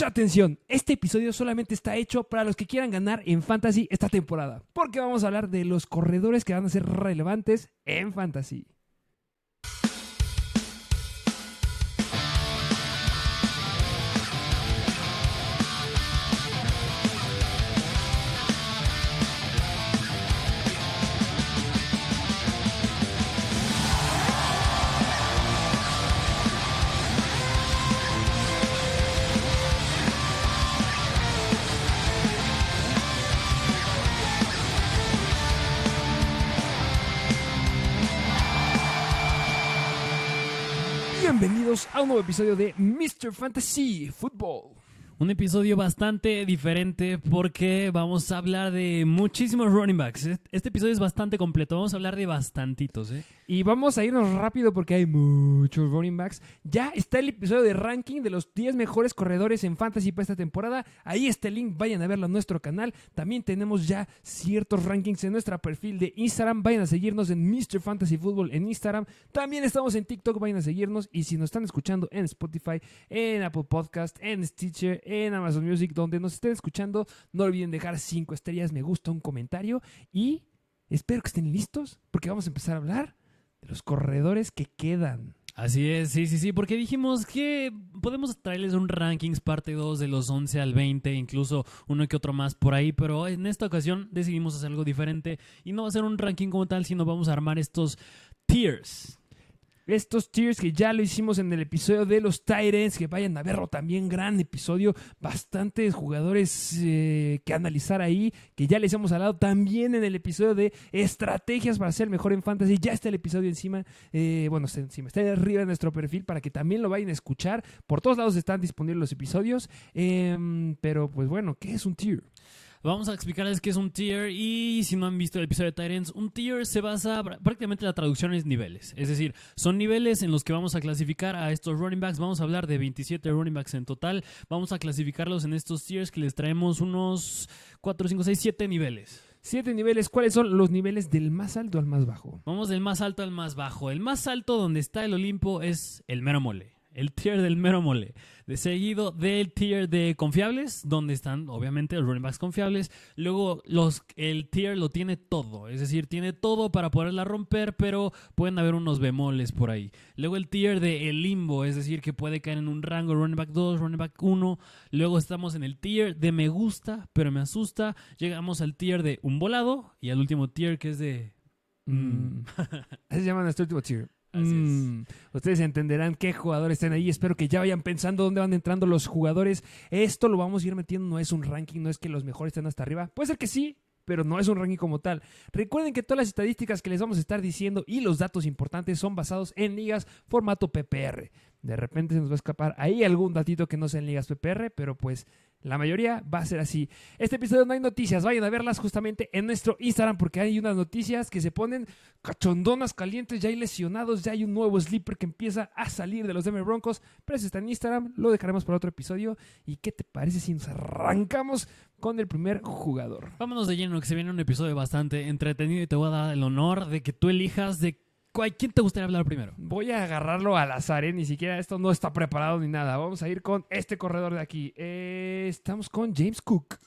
Mucha atención, este episodio solamente está hecho para los que quieran ganar en Fantasy esta temporada, porque vamos a hablar de los corredores que van a ser relevantes en Fantasy. A un nuevo episodio de Mr. Fantasy Football. Un episodio bastante diferente porque vamos a hablar de muchísimos running backs. Este episodio es bastante completo, vamos a hablar de bastantitos. ¿eh? Y vamos a irnos rápido porque hay muchos running backs. Ya está el episodio de ranking de los 10 mejores corredores en fantasy para esta temporada. Ahí está el link, vayan a verlo en nuestro canal. También tenemos ya ciertos rankings en nuestro perfil de Instagram. Vayan a seguirnos en Mr. Fantasy Football en Instagram. También estamos en TikTok, vayan a seguirnos. Y si nos están escuchando en Spotify, en Apple Podcast, en Stitcher, en Amazon Music, donde nos estén escuchando, no olviden dejar 5 estrellas, me gusta, un comentario y espero que estén listos porque vamos a empezar a hablar de los corredores que quedan. Así es, sí, sí, sí, porque dijimos que podemos traerles un rankings parte 2 de los 11 al 20, incluso uno que otro más por ahí, pero en esta ocasión decidimos hacer algo diferente y no va a ser un ranking como tal, sino vamos a armar estos tiers estos tiers que ya lo hicimos en el episodio de los Tyrants, que vayan a verlo también, gran episodio, bastantes jugadores eh, que analizar ahí, que ya les hemos hablado también en el episodio de estrategias para ser mejor en fantasy, ya está el episodio encima, eh, bueno, está encima, está arriba de nuestro perfil para que también lo vayan a escuchar, por todos lados están disponibles los episodios, em, pero pues bueno, ¿qué es un tier? Vamos a explicarles qué es un tier y si no han visto el episodio de Tyrants, un tier se basa prácticamente la traducción es niveles. Es decir, son niveles en los que vamos a clasificar a estos running backs. Vamos a hablar de 27 running backs en total. Vamos a clasificarlos en estos tiers que les traemos unos 4, 5, 6, 7 niveles. Siete niveles. ¿Cuáles son los niveles del más alto al más bajo? Vamos del más alto al más bajo. El más alto donde está el Olimpo es el mero mole el tier del mero mole. De seguido del tier de confiables, donde están obviamente los running backs confiables. Luego los, el tier lo tiene todo, es decir, tiene todo para poderla romper, pero pueden haber unos bemoles por ahí. Luego el tier de el limbo, es decir, que puede caer en un rango running back 2, running back 1. Luego estamos en el tier de me gusta, pero me asusta. Llegamos al tier de un volado y al último tier que es de... Mm. Así se llama nuestro último tier. Mm, ustedes entenderán qué jugadores están ahí. Espero que ya vayan pensando dónde van entrando los jugadores. Esto lo vamos a ir metiendo. No es un ranking, no es que los mejores estén hasta arriba. Puede ser que sí, pero no es un ranking como tal. Recuerden que todas las estadísticas que les vamos a estar diciendo y los datos importantes son basados en ligas formato PPR. De repente se nos va a escapar ahí algún datito que no sea en ligas PPR, pero pues la mayoría va a ser así. Este episodio no hay noticias, vayan a verlas justamente en nuestro Instagram porque hay unas noticias que se ponen cachondonas calientes, ya hay lesionados, ya hay un nuevo sleeper que empieza a salir de los Denver Broncos, pero eso está en Instagram, lo dejaremos para otro episodio. ¿Y qué te parece si nos arrancamos con el primer jugador? Vámonos de lleno, que se viene un episodio bastante entretenido y te voy a dar el honor de que tú elijas de ¿Quién te gustaría hablar primero? Voy a agarrarlo al azar, ¿eh? ni siquiera esto no está preparado ni nada. Vamos a ir con este corredor de aquí. Eh, estamos con James Cook.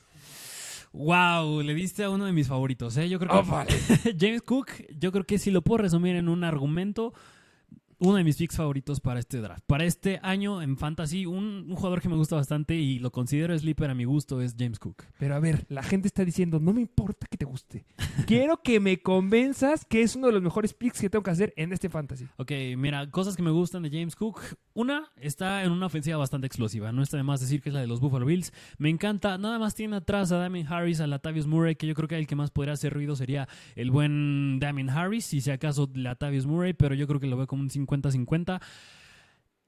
Wow, le diste a uno de mis favoritos, ¿eh? Yo creo que oh, James Cook, yo creo que si lo puedo resumir en un argumento, uno de mis picks favoritos para este draft. Para este año en Fantasy, un, jugador que me gusta bastante y lo considero sleeper a mi gusto es James Cook. Pero a ver, la gente está diciendo, no me importa que te guste. Quiero que me convenzas que es uno de los mejores picks que tengo que hacer en este Fantasy. Ok, mira, cosas que me gustan de James Cook. Una, está en una ofensiva bastante explosiva. No está de más decir que es la de los Buffalo Bills. Me encanta. Nada más tiene atrás a Damien Harris, a Latavius Murray, que yo creo que el que más podría hacer ruido sería el buen Damien Harris, si sea acaso Latavius Murray, pero yo creo que lo veo como un 50-50.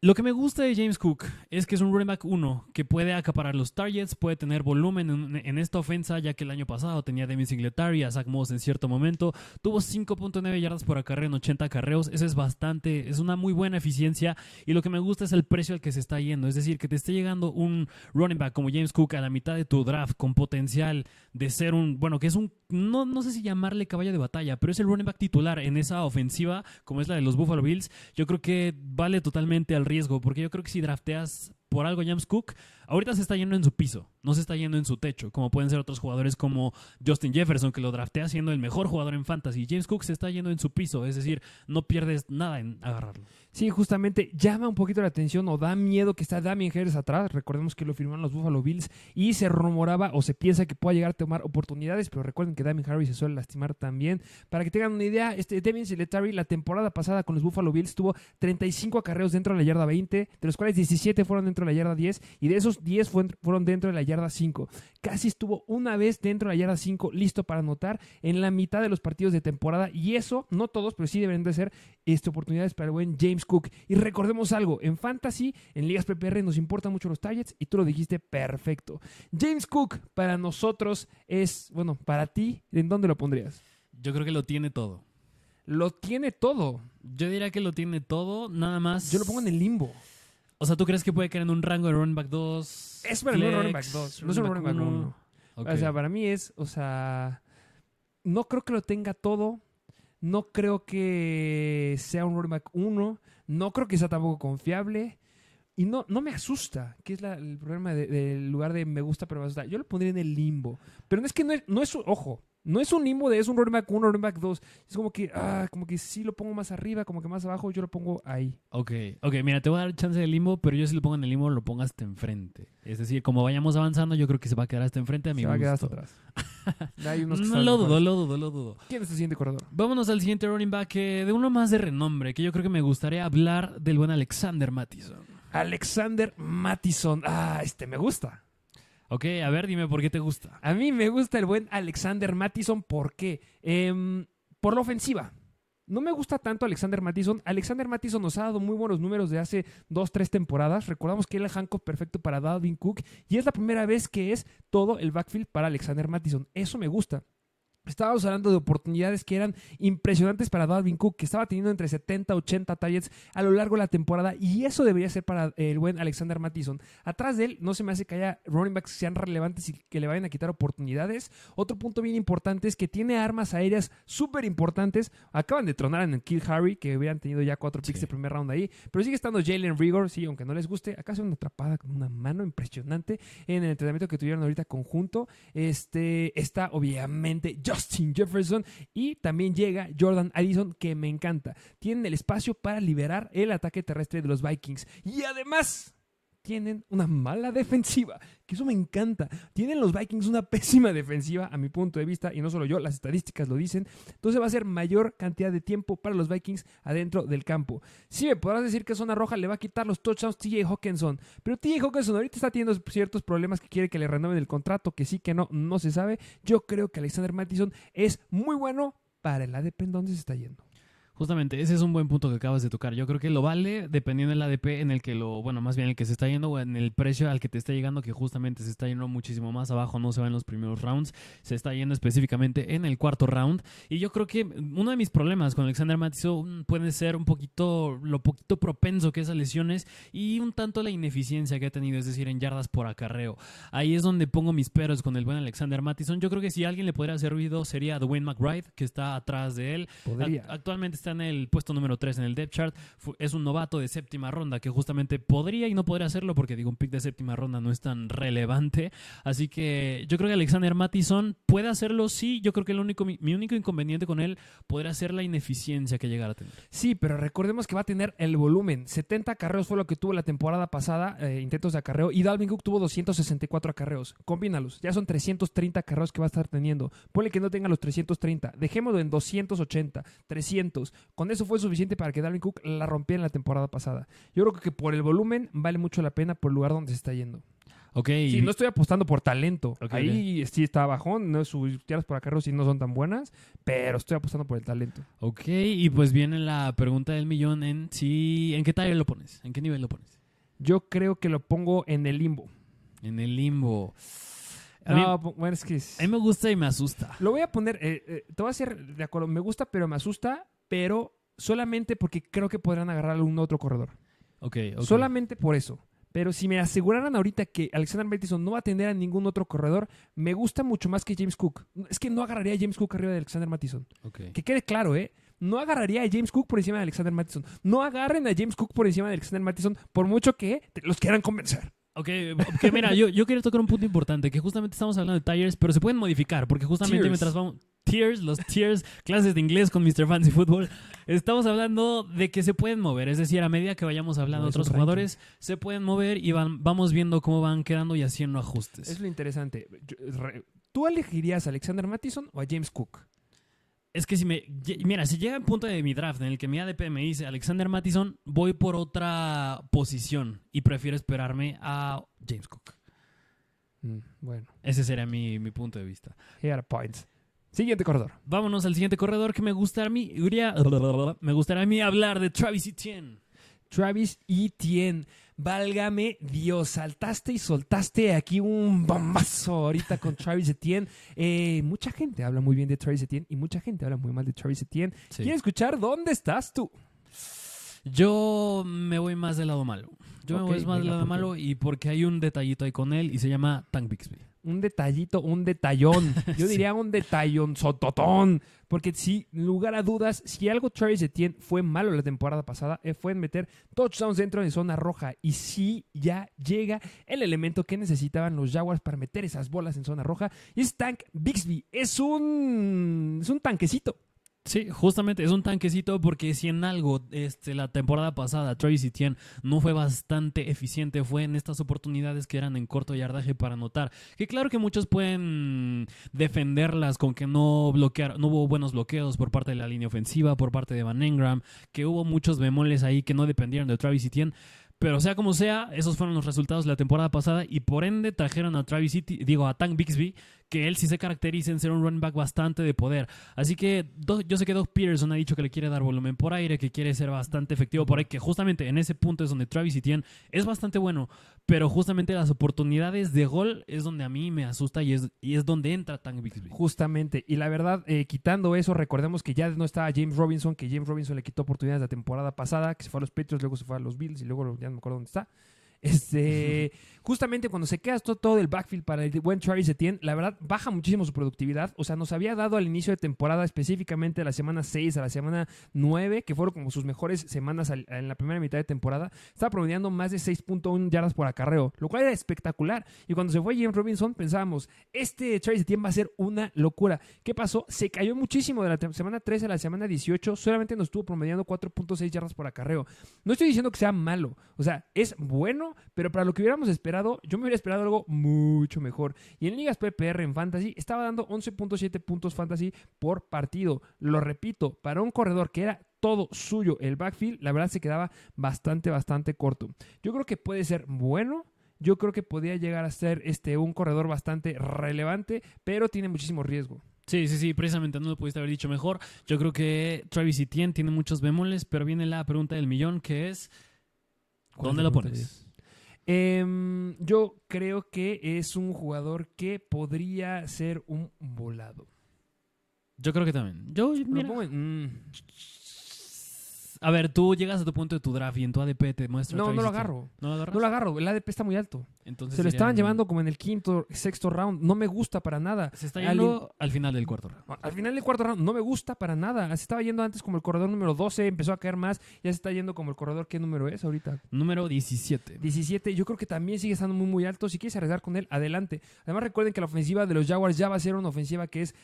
Lo que me gusta de James Cook es que es un running back 1 que puede acaparar los targets, puede tener volumen en, esta ofensa, ya que el año pasado tenía Demi Singletary a Zach Moss en cierto momento. Tuvo 5.9 yardas por acarreo en 80 carreos. Eso es bastante, es una muy buena eficiencia. Y lo que me gusta es el precio al que se está yendo. Es decir, que te esté llegando un running back como James Cook a la mitad de tu draft con potencial de ser un, bueno, que es un, no, no sé si llamarle caballo de batalla, pero es el running back titular en esa ofensiva, como es la de los Buffalo Bills. Yo creo que vale totalmente al riesgo, porque yo creo que si drafteas por algo James Cook, ahorita se está yendo en su piso, no se está yendo en su techo, como pueden ser otros jugadores como Justin Jefferson, que lo draftea siendo el mejor jugador en fantasy. James Cook se está yendo en su piso, es decir, no pierdes nada en agarrarlo. Sí, justamente llama un poquito la atención o da miedo que está Damien Harris atrás. Recordemos que lo firmaron los Buffalo Bills y se rumoraba o se piensa que pueda llegar a tomar oportunidades, pero recuerden que Damien Harris se suele lastimar también. Para que tengan una idea, este Devin Singletary la temporada pasada con los Buffalo Bills tuvo 35 acarreos dentro de la yarda 20, de los cuales 17 fueron dentro de la yarda 10 y de esos 10 fueron dentro de la yarda 5. Casi estuvo una vez dentro de la yarda 5 listo para anotar en la mitad de los partidos de temporada y eso, no todos, pero sí deben de ser este, oportunidades para el buen James Cook. Y recordemos algo, en Fantasy, en Ligas PPR nos importan mucho los targets y tú lo dijiste perfecto. James Cook para nosotros es, bueno, para ti, ¿en dónde lo pondrías? Yo creo que lo tiene todo. Lo tiene todo. Yo diría que lo tiene todo, nada más. Yo lo pongo en el limbo. O sea, ¿tú crees que puede caer en un rango de running back 2? Es para mí un running back 2, no es un running back 1. O sea, para mí es, o sea, no creo que lo tenga todo. No creo que sea un running back 1. No creo que sea tampoco confiable. Y no, no me asusta, que es el problema del lugar de me gusta, pero me asusta. Yo lo pondría en el limbo. Pero no es que no es, no es ojo, no es un limbo de es un running back 1, running back 2. Es como que, ah, como que sí lo pongo más arriba, como que más abajo, yo lo pongo ahí. Ok, ok, mira, te voy a dar chance de limbo, pero yo si lo pongo en el limbo, lo pongo hasta enfrente. Es decir, como vayamos avanzando, yo creo que se va a quedar hasta enfrente a mi Se va a quedar hasta atrás. no lo dudo, lo dudo, lo dudo. ¿Quién es el siguiente corredor? Vámonos al siguiente running back, de uno más de renombre, que yo creo que me gustaría hablar del buen Alexander Mattison. Alexander Mattison. Ah, este me gusta. Ok, a ver, dime por qué te gusta. A mí me gusta el buen Alexander Mattison. ¿Por qué? Em, por la ofensiva. No me gusta tanto Alexander Mattison. Alexander Mattison nos ha dado muy buenos números de hace dos, tres temporadas. Recordamos que él es handcuff perfecto para Dalvin Cook y es la primera vez que es todo el backfield para Alexander Mattison. Eso me gusta. Estábamos hablando de oportunidades que eran impresionantes para Dalvin Cook, que estaba teniendo entre 70 y 80 targets a lo largo de la temporada, y eso debería ser para el buen Alexander Mattison. Atrás de él, no se me hace que haya running backs que sean relevantes y que le vayan a quitar oportunidades. Otro punto bien importante es que tiene armas aéreas súper importantes. Acaban de tronar en el Kill Harry, que hubieran tenido ya cuatro picks de primer round ahí, pero sigue estando Jalen Rigor, sí, aunque no les guste. Acá hace una atrapada con una mano impresionante en el entrenamiento que tuvieron ahorita conjunto. Este está obviamente Justin Jefferson y también llega Jordan Addison que me encanta. Tienen el espacio para liberar el ataque terrestre de los Vikings y además tienen una mala defensiva, que eso me encanta. Tienen los Vikings una pésima defensiva, a mi punto de vista, y no solo yo, las estadísticas lo dicen. Entonces va a ser mayor cantidad de tiempo para los Vikings adentro del campo. Sí, me podrás decir que zona roja le va a quitar los touchdowns TJ Hawkinson, pero TJ Hawkinson ahorita está teniendo ciertos problemas que quiere que le renueven el contrato, que sí, que no, no se sabe. Yo creo que Alexander Mattison es muy bueno para el ADP en donde se está yendo. Justamente, ese es un buen punto que acabas de tocar. Yo creo que lo vale dependiendo del ADP en el que lo, bueno, más bien el que se está yendo o en el precio al que te está llegando, que justamente se está yendo muchísimo más abajo, no se va en los primeros rounds, se está yendo específicamente en el cuarto round. Y yo creo que uno de mis problemas con Alexander Mattison puede ser un poquito, lo poquito propenso que es a lesiones y un tanto la ineficiencia que ha tenido, es decir, en yardas por acarreo. Ahí es donde pongo mis peros con el buen Alexander Mattison. Yo creo que si alguien le podría hacer ruido sería Dwayne McBride, que está atrás de él. Actualmente está en el puesto número 3 en el depth chart. Es un novato de séptima ronda que justamente podría y no podría hacerlo porque digo, un pick de séptima ronda no es tan relevante. Así que yo creo que Alexander Mattison puede hacerlo, sí. Yo creo que el único, mi, único inconveniente con él podría ser la ineficiencia que llegara a tener. Sí, pero recordemos que va a tener el volumen. 70 acarreos fue lo que tuvo la temporada pasada, eh, intentos de acarreo, y Dalvin Cook tuvo 264 acarreos. Combínalos, ya son 330 acarreos que va a estar teniendo. Ponle que no tenga los 330, dejémoslo en 280, 300. Con eso fue suficiente para que Dalvin Cook la rompiera en la temporada pasada. Yo creo que por el volumen vale mucho la pena por el lugar donde se está yendo. Ok. Sí, no estoy apostando por talento. Ahí sí está bajón, no sus tiras por acarreo sí no son tan buenas, pero estoy apostando por el talento. Ok, y pues viene la pregunta del millón en si en qué talla lo pones, en qué nivel lo pones. Yo creo que lo pongo en el limbo. En el limbo. A mí, bueno, es que a mí me gusta y me asusta. Lo voy a poner, eh, eh, te voy a hacer de acuerdo, me gusta pero me asusta, pero solamente porque creo que podrán agarrar a un otro corredor. Ok, Solamente por eso. Pero si me aseguraran ahorita que Alexander Mattison no va a tener a ningún otro corredor, me gusta mucho más que James Cook. Es que no agarraría a James Cook arriba de Alexander Mattison. Que quede claro, ¿eh? No agarraría a James Cook por encima de Alexander Mattison. No agarren a James Cook por encima de Alexander Mattison por mucho que los quieran convencer. Ok, ok, mira, yo, yo quería tocar un punto importante, que justamente estamos hablando de tires, pero se pueden modificar, porque justamente mientras vamos... Tiers, los tiers, clases de inglés con Mr. Fancy Football, estamos hablando de que se pueden mover, es decir, a medida que vayamos hablando No, otros jugadores, se pueden mover y van, vamos viendo cómo van quedando y haciendo ajustes. Es lo interesante. ¿Tú elegirías a Alexander Mattison o a James Cook? Es que si me. Mira, si llega el punto de mi draft en el que mi ADP me dice Alexander Mattison, voy por otra posición y prefiero esperarme a James Cook. Mm, bueno, Ese sería mi, mi punto de vista. here are points. Siguiente corredor. Vámonos al siguiente corredor que me gustaría a mí. Me gustaría a mí hablar de Travis Etienne. Travis Etienne. Válgame Dios, saltaste y soltaste aquí un bombazo ahorita con Travis Etienne. Eh, mucha gente habla muy bien de Travis Etienne y mucha gente habla muy mal de Travis Etienne. ¿Quieres escuchar dónde estás tú? Yo me voy más del lado malo. Yo me voy más del lado malo y porque hay un detallito ahí con él y se llama Tank Bixby. Un detallito, un detallón. Yo Sí. diría un detallón sototón. Porque sin lugar a dudas, si algo Travis Etienne fue malo la temporada pasada, eh, fue en meter touchdowns dentro de zona roja. Y sí, ya llega el elemento que necesitaban los Jaguars para meter esas bolas en zona roja. Y es Tank Bixby. Es un, es un tanquecito. Sí, justamente es un tanquecito porque si en algo este, la temporada pasada Travis Etienne no fue bastante eficiente, fue en estas oportunidades que eran en corto yardaje para anotar. Que claro que muchos pueden defenderlas con que no bloquear, no hubo buenos bloqueos por parte de la línea ofensiva, por parte de Van Engram, que hubo muchos bemoles ahí que no dependieron de Travis Etienne. Pero sea como sea, esos fueron los resultados de la temporada pasada y por ende trajeron a Travis Etienne, digo a Tank Bixby, que él sí se caracteriza en ser un running back bastante de poder. Así que yo sé que Doug Peterson ha dicho que le quiere dar volumen por aire, que quiere ser bastante efectivo por ahí, que justamente en ese punto es donde Travis Etienne es bastante bueno, pero justamente las oportunidades de gol es donde a mí me asusta y es, y es donde entra Tank Bixby. Justamente. Y la verdad, eh, quitando eso, recordemos que ya no estaba James Robinson, que James Robinson le quitó oportunidades la temporada pasada, que se fue a los Patriots, luego se fue a los Bills y luego ya no me acuerdo dónde está. Este, justamente cuando se queda todo, todo el backfield para el buen Travis Etienne, la verdad baja muchísimo su productividad. O sea, nos había dado al inicio de temporada, específicamente de la semana 6 a la semana 9, que fueron como sus mejores semanas en la primera mitad de temporada, estaba promediando más de 6.1 yardas por acarreo, lo cual era espectacular. Y cuando se fue James Robinson, pensábamos, este Travis Etienne va a ser una locura. ¿Qué pasó? Se cayó muchísimo de la semana 13 a la semana 18, solamente nos estuvo promediando 4.6 yardas por acarreo. No estoy diciendo que sea malo, o sea, es bueno, pero para lo que hubiéramos esperado, yo me hubiera esperado algo mucho mejor. Y en ligas PPR en Fantasy estaba dando 11.7 puntos Fantasy por partido. Lo repito, para un corredor que era todo suyo el backfield, la verdad se quedaba bastante, bastante corto. Yo creo que puede ser bueno. Yo creo que podría llegar a ser este, un corredor bastante relevante, pero tiene muchísimo riesgo. Sí, sí, sí, precisamente no lo pudiste haber dicho mejor. Yo creo que Travis Etienne tiene muchos bemoles, pero viene la pregunta del millón que es ¿Cuál ¿dónde lo pones? Em, yo creo que es un jugador que podría ser un volado. Yo creo que también. Yo, Lo mira, pongo en- mm. A ver, tú llegas a tu punto de tu draft y en tu ADP te muestra No, no lo agarro. ¿No lo agarras? No lo agarro. El ADP está muy alto. Entonces Se lo estaban un- llevando como en el quinto, sexto round. No me gusta para nada. Se está yendo al final del cuarto round. Al final del cuarto round no me gusta para nada. Se estaba yendo antes como el corredor número 12, empezó a caer más. Ya se está yendo como el corredor. ¿Qué número es ahorita? Número 17. 17. Yo creo que también sigue estando muy, muy alto. Si quieres arriesgar con él, adelante. Además, recuerden que la ofensiva de los Jaguars ya va a ser una ofensiva que es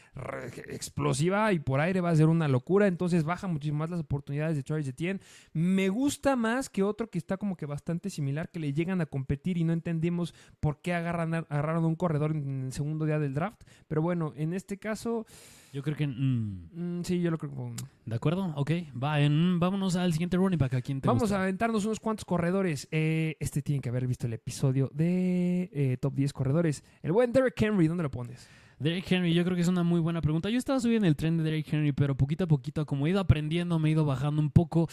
explosiva y por aire va a ser una locura. Entonces, baja muchísimo más las oportunidades de Travis Etienne. Me gusta más que otro que está como que bastante similar, que le llegan a competir y no entendemos por qué agarran, agarraron un corredor en el segundo día del draft. Pero bueno, en este caso, Yo creo que... mm, mm, sí, yo lo creo. ¿De acuerdo? Ok. Va, en- vámonos al siguiente running back. ¿A quién te Vamos gusta? a aventarnos unos cuantos corredores. Eh, este tiene que haber visto el episodio de eh, Top 10 corredores. El buen Derrick Henry, ¿dónde lo pones? Derrick Henry, yo creo que es una muy buena pregunta. Yo estaba subiendo el tren de Derrick Henry, pero poquito a poquito, como he ido aprendiendo, me he ido bajando un poco.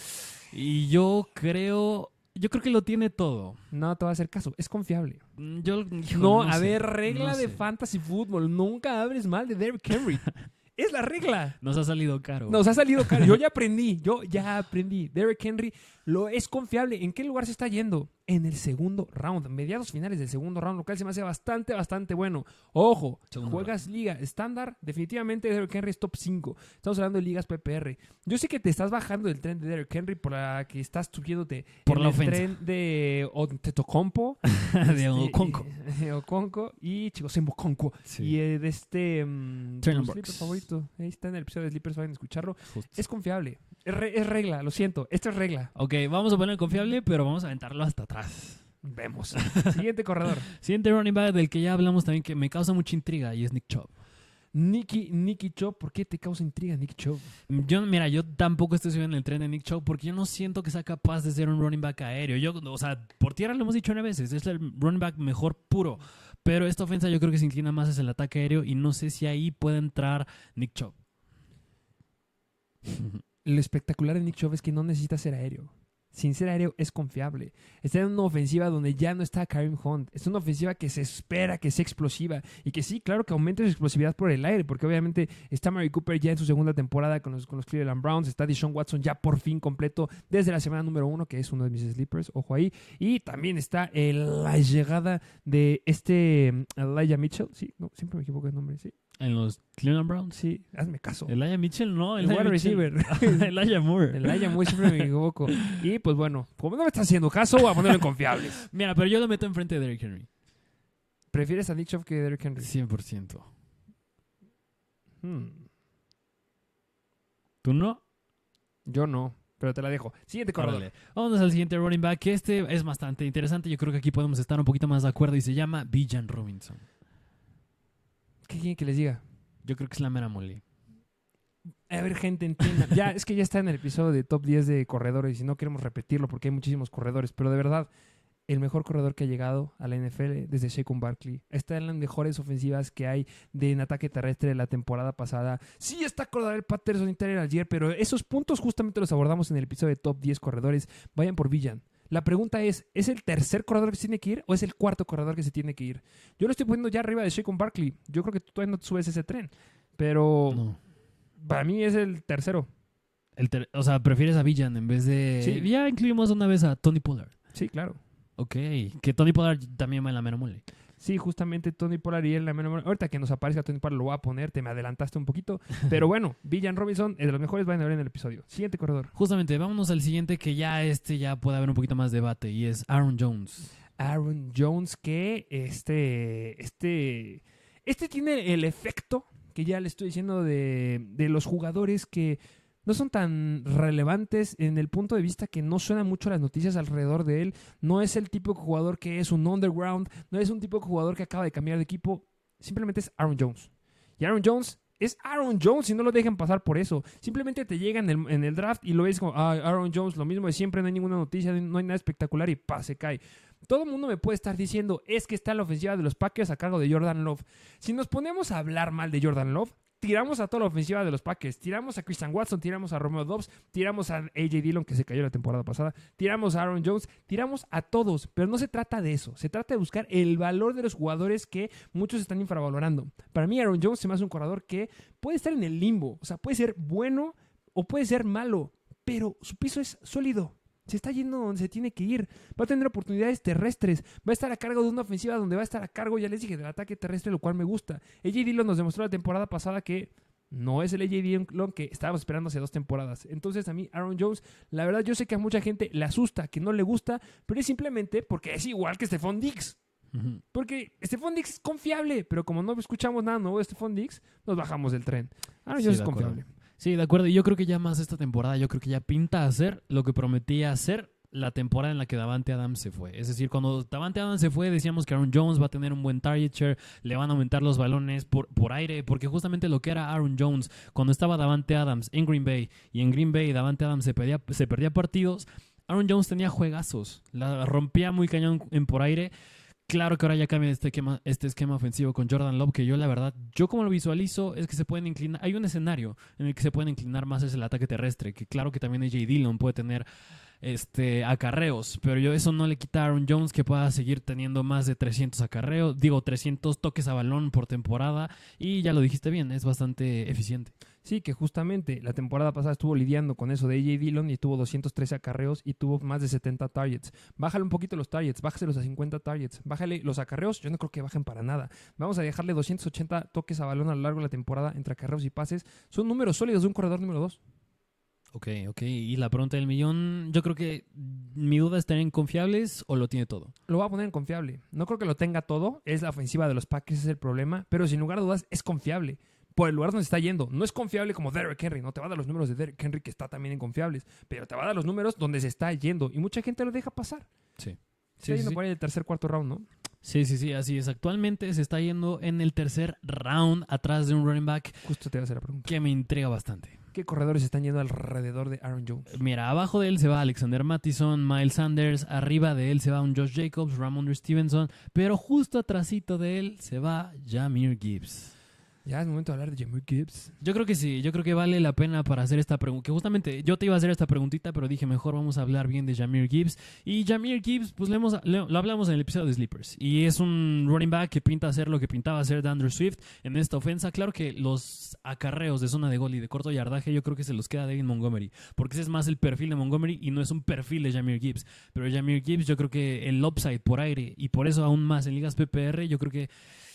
Y yo creo... Yo creo que lo tiene todo. No te va a hacer caso, es confiable. Mm, Yo, no, a sé, ver, regla no de sé. fantasy fútbol. Nunca hables mal de Derrick Henry. es la regla. Nos ha salido caro. Nos ha salido caro. Yo ya aprendí, yo ya aprendí. Derrick Henry, lo es confiable. ¿En qué lugar se está yendo? En el segundo round, mediados finales del segundo round, lo cual se me hace bastante, bastante bueno. Ojo, Segundo juegas liga estándar, definitivamente Derrick Henry es top 5. Estamos hablando de ligas PPR. Yo sé que te estás bajando del tren de Derrick Henry por la que estás subiéndote Por en la el ofensa. tren de Tetocompo. de Oconco. Oconco y Chicos en Boconco. Sí. Y eh, de este sleeper favorito. Ahí está en el episodio de Sleepers, vayan a escucharlo. Justo. Es confiable. Es, re- es regla, lo siento. Esto es regla. Ok, vamos a poner confiable, pero vamos a aventarlo hasta atrás. Vemos. Siguiente corredor. Siguiente running back del que ya hablamos también que me causa mucha intriga y es Nick Chubb. Nicky, Nicky Chop. ¿Por qué te causa intriga Nick Chop? Yo, mira, yo tampoco estoy subiendo el tren de Nick Chubb porque yo no siento que sea capaz de ser un running back aéreo. Yo, o sea, por tierra lo hemos dicho nueve veces, es el running back mejor puro. Pero esta ofensa yo creo que se inclina más hacia el ataque aéreo y no sé si ahí puede entrar Nick Chubb. Lo espectacular de Nick Chubb es que no necesita ser aéreo. Sin ser aéreo es confiable. Está en una ofensiva donde ya no está Karim Hunt. Es una ofensiva que se espera que sea explosiva y que sí, claro, que aumente su explosividad por el aire, porque obviamente está Mary Cooper ya en su segunda temporada con los, Cleveland Browns. Está Deshaun Watson ya por fin completo desde la semana número uno, que es uno de mis sleepers. Ojo ahí. Y también está el- la llegada de este mm, Elijah Mitchell. Sí, no, siempre me equivoco el nombre. Sí, En los Cleveland Browns. sí, hazme caso. Elijah Mitchell, no. El Elijah wide receiver. Elijah Moore. El Aya muy siempre me equivoco. Y pues bueno, como no me está haciendo caso, voy a ponerlo en confiables. Mira, pero yo lo meto enfrente de Derrick Henry. ¿Prefieres a Nick Chubb que Derrick Henry? 100%. Hmm, ¿Tú no? yo no, pero te la dejo. Siguiente corredor. Vámonos al siguiente running back, que este es bastante interesante. Yo creo que aquí podemos estar un poquito más de acuerdo y se llama Bijan Robinson. ¿Qué quieren que les diga? Yo creo que es la mera mole. A ver, gente, entienda. Ya, es que ya está en el episodio de top 10 de corredores y no queremos repetirlo porque hay muchísimos corredores, pero de verdad, el mejor corredor que ha llegado a la NFL desde Shaquem Barkley. Está en las mejores ofensivas que hay de en ataque terrestre de la temporada pasada. Sí está Cordell Patterson y Tyler ayer, pero esos puntos justamente los abordamos en el episodio de top 10 corredores. Vayan por Villan. La pregunta es, ¿es el tercer corredor que se tiene que ir o es el cuarto corredor que se tiene que ir? Yo lo estoy poniendo ya arriba de Shaquem Barkley. Yo creo que tú todavía no te subes ese tren, pero No. para mí es el tercero. El ter- o sea, prefieres a Villan en vez de. Sí. Ya incluimos una vez a Tony Pollard. Sí, claro. Ok. Que Tony Pollard también va en la mera mole. Sí, justamente Tony Pollard y él, la menor- ahorita que nos aparezca Tony Pollard lo voy a poner, te me adelantaste un poquito, pero bueno, Villan Robinson es de los mejores, van a ver en el episodio. Siguiente corredor. Justamente, vámonos al siguiente que ya este ya puede haber un poquito más debate y es Aaron Jones. Aaron Jones, que este, este, este tiene el efecto que ya le estoy diciendo de, de los jugadores que no son tan relevantes en el punto de vista que no suenan mucho las noticias alrededor de él. No es el tipo de jugador que es un underground, no es un tipo de jugador que acaba de cambiar de equipo. Simplemente es Aaron Jones. Y Aaron Jones es Aaron Jones y no lo dejen pasar por eso. Simplemente te llega en el, en el draft y lo ves como, ah, Aaron Jones, lo mismo de siempre, no hay ninguna noticia, no hay nada espectacular y pa, se cae. Todo el mundo me puede estar diciendo, es que está la ofensiva de los Packers a cargo de Jordan Love. Si nos ponemos a hablar mal de Jordan Love, tiramos a toda la ofensiva de los Packers. Tiramos a Christian Watson, tiramos a Romeo Dobbs, tiramos a AJ Dillon, que se cayó la temporada pasada, tiramos a Aaron Jones, tiramos a todos. Pero no se trata de eso. Se trata de buscar el valor de los jugadores que muchos están infravalorando. Para mí, Aaron Jones se me hace un corredor que puede estar en el limbo. O sea, puede ser bueno o puede ser malo, pero su piso es sólido. Se está yendo donde se tiene que ir. Va a tener oportunidades terrestres. Va a estar a cargo de una ofensiva donde va a estar a cargo, ya les dije, del ataque terrestre, lo cual me gusta. AJ Dillon nos demostró la temporada pasada que no es el AJ Dillon que estábamos esperando hace dos temporadas. Entonces a mí Aaron Jones, la verdad yo sé que a mucha gente le asusta, que no le gusta, pero es simplemente porque es igual que Stephon. Ujú. Porque Stephon Diggs es confiable, pero como no escuchamos nada nuevo de Stephon Diggs, nos bajamos del tren. Aaron Sí, Jones es acuerdo. Sí, de acuerdo. Y yo creo que ya más esta temporada, yo creo que ya pinta hacer lo que prometía hacer la temporada en la que Davante Adams se fue. Es decir, cuando Davante Adams se fue, decíamos que Aaron Jones va a tener un buen target share, le van a aumentar los balones por, por aire, porque justamente lo que era Aaron Jones cuando estaba Davante Adams en Green Bay y en Green Bay Davante Adams se perdía, se perdía partidos, Aaron Jones tenía juegazos, la rompía muy cañón en por aire. Claro que ahora ya cambia este esquema, este esquema ofensivo con Jordan Love, que yo la verdad, yo como lo visualizo es que se pueden inclinar, hay un escenario en el que se pueden inclinar más es el ataque terrestre, que claro que también AJ Dillon puede tener este, acarreos, pero yo eso no le quita a Aaron Jones que pueda seguir teniendo más de 300 acarreos, digo 300 toques a balón por temporada y ya lo dijiste bien, es bastante eficiente. Sí, que justamente la temporada pasada estuvo lidiando con eso de AJ Dillon y tuvo 213 acarreos y tuvo más de 70 targets. Bájale un poquito los targets, bájaselos a 50 targets, bájale los acarreos, yo no creo que bajen para nada. Vamos a dejarle 280 toques a balón a lo largo de la temporada entre acarreos y pases. Son números sólidos de un corredor número 2. Ok, ok. Y la pregunta del millón, yo creo que mi duda está en confiables o lo tiene todo. Lo voy a poner en confiable. No creo que lo tenga todo, es la ofensiva de los Packers, es el problema, pero sin lugar a dudas es confiable por el lugar donde está yendo. No es confiable como Derrick Henry, no te va a dar los números de Derrick Henry que está también en confiables, pero te va a dar los números donde se está yendo y mucha gente lo deja pasar. Sí. Se está yendo por ahí el tercer, cuarto round, ¿no? Sí, sí, sí, así es. Actualmente se está yendo en el tercer round atrás de un running back. Justo te voy a hacer la pregunta. Que me intriga bastante. ¿Qué corredores están yendo alrededor de Aaron Jones? Mira, abajo de él se va Alexander Mattison, Miles Sanders, arriba de él se va un Josh Jacobs, Ramondre Stevenson, pero justo atrásito de él se va Jamir Gibbs. Ya es momento de hablar de Jamir Gibbs. Yo creo que sí, yo creo que vale la pena para hacer esta pregunta. Que justamente yo te iba a hacer esta preguntita, pero dije mejor vamos a hablar bien de Jamir Gibbs. Y Jamir Gibbs, pues le lo hablamos en el episodio de Sleepers. Y es un running back que pinta hacer lo que pintaba hacer de Andrew Swift en esta ofensa. Claro que los acarreos de zona de gol y de corto yardaje, yo creo que se los queda David Montgomery. Porque ese es más el perfil de Montgomery y no es un perfil de Jamir Gibbs. Pero Jamir Gibbs, yo creo que el upside por aire y por eso aún más en ligas PPR, yo creo que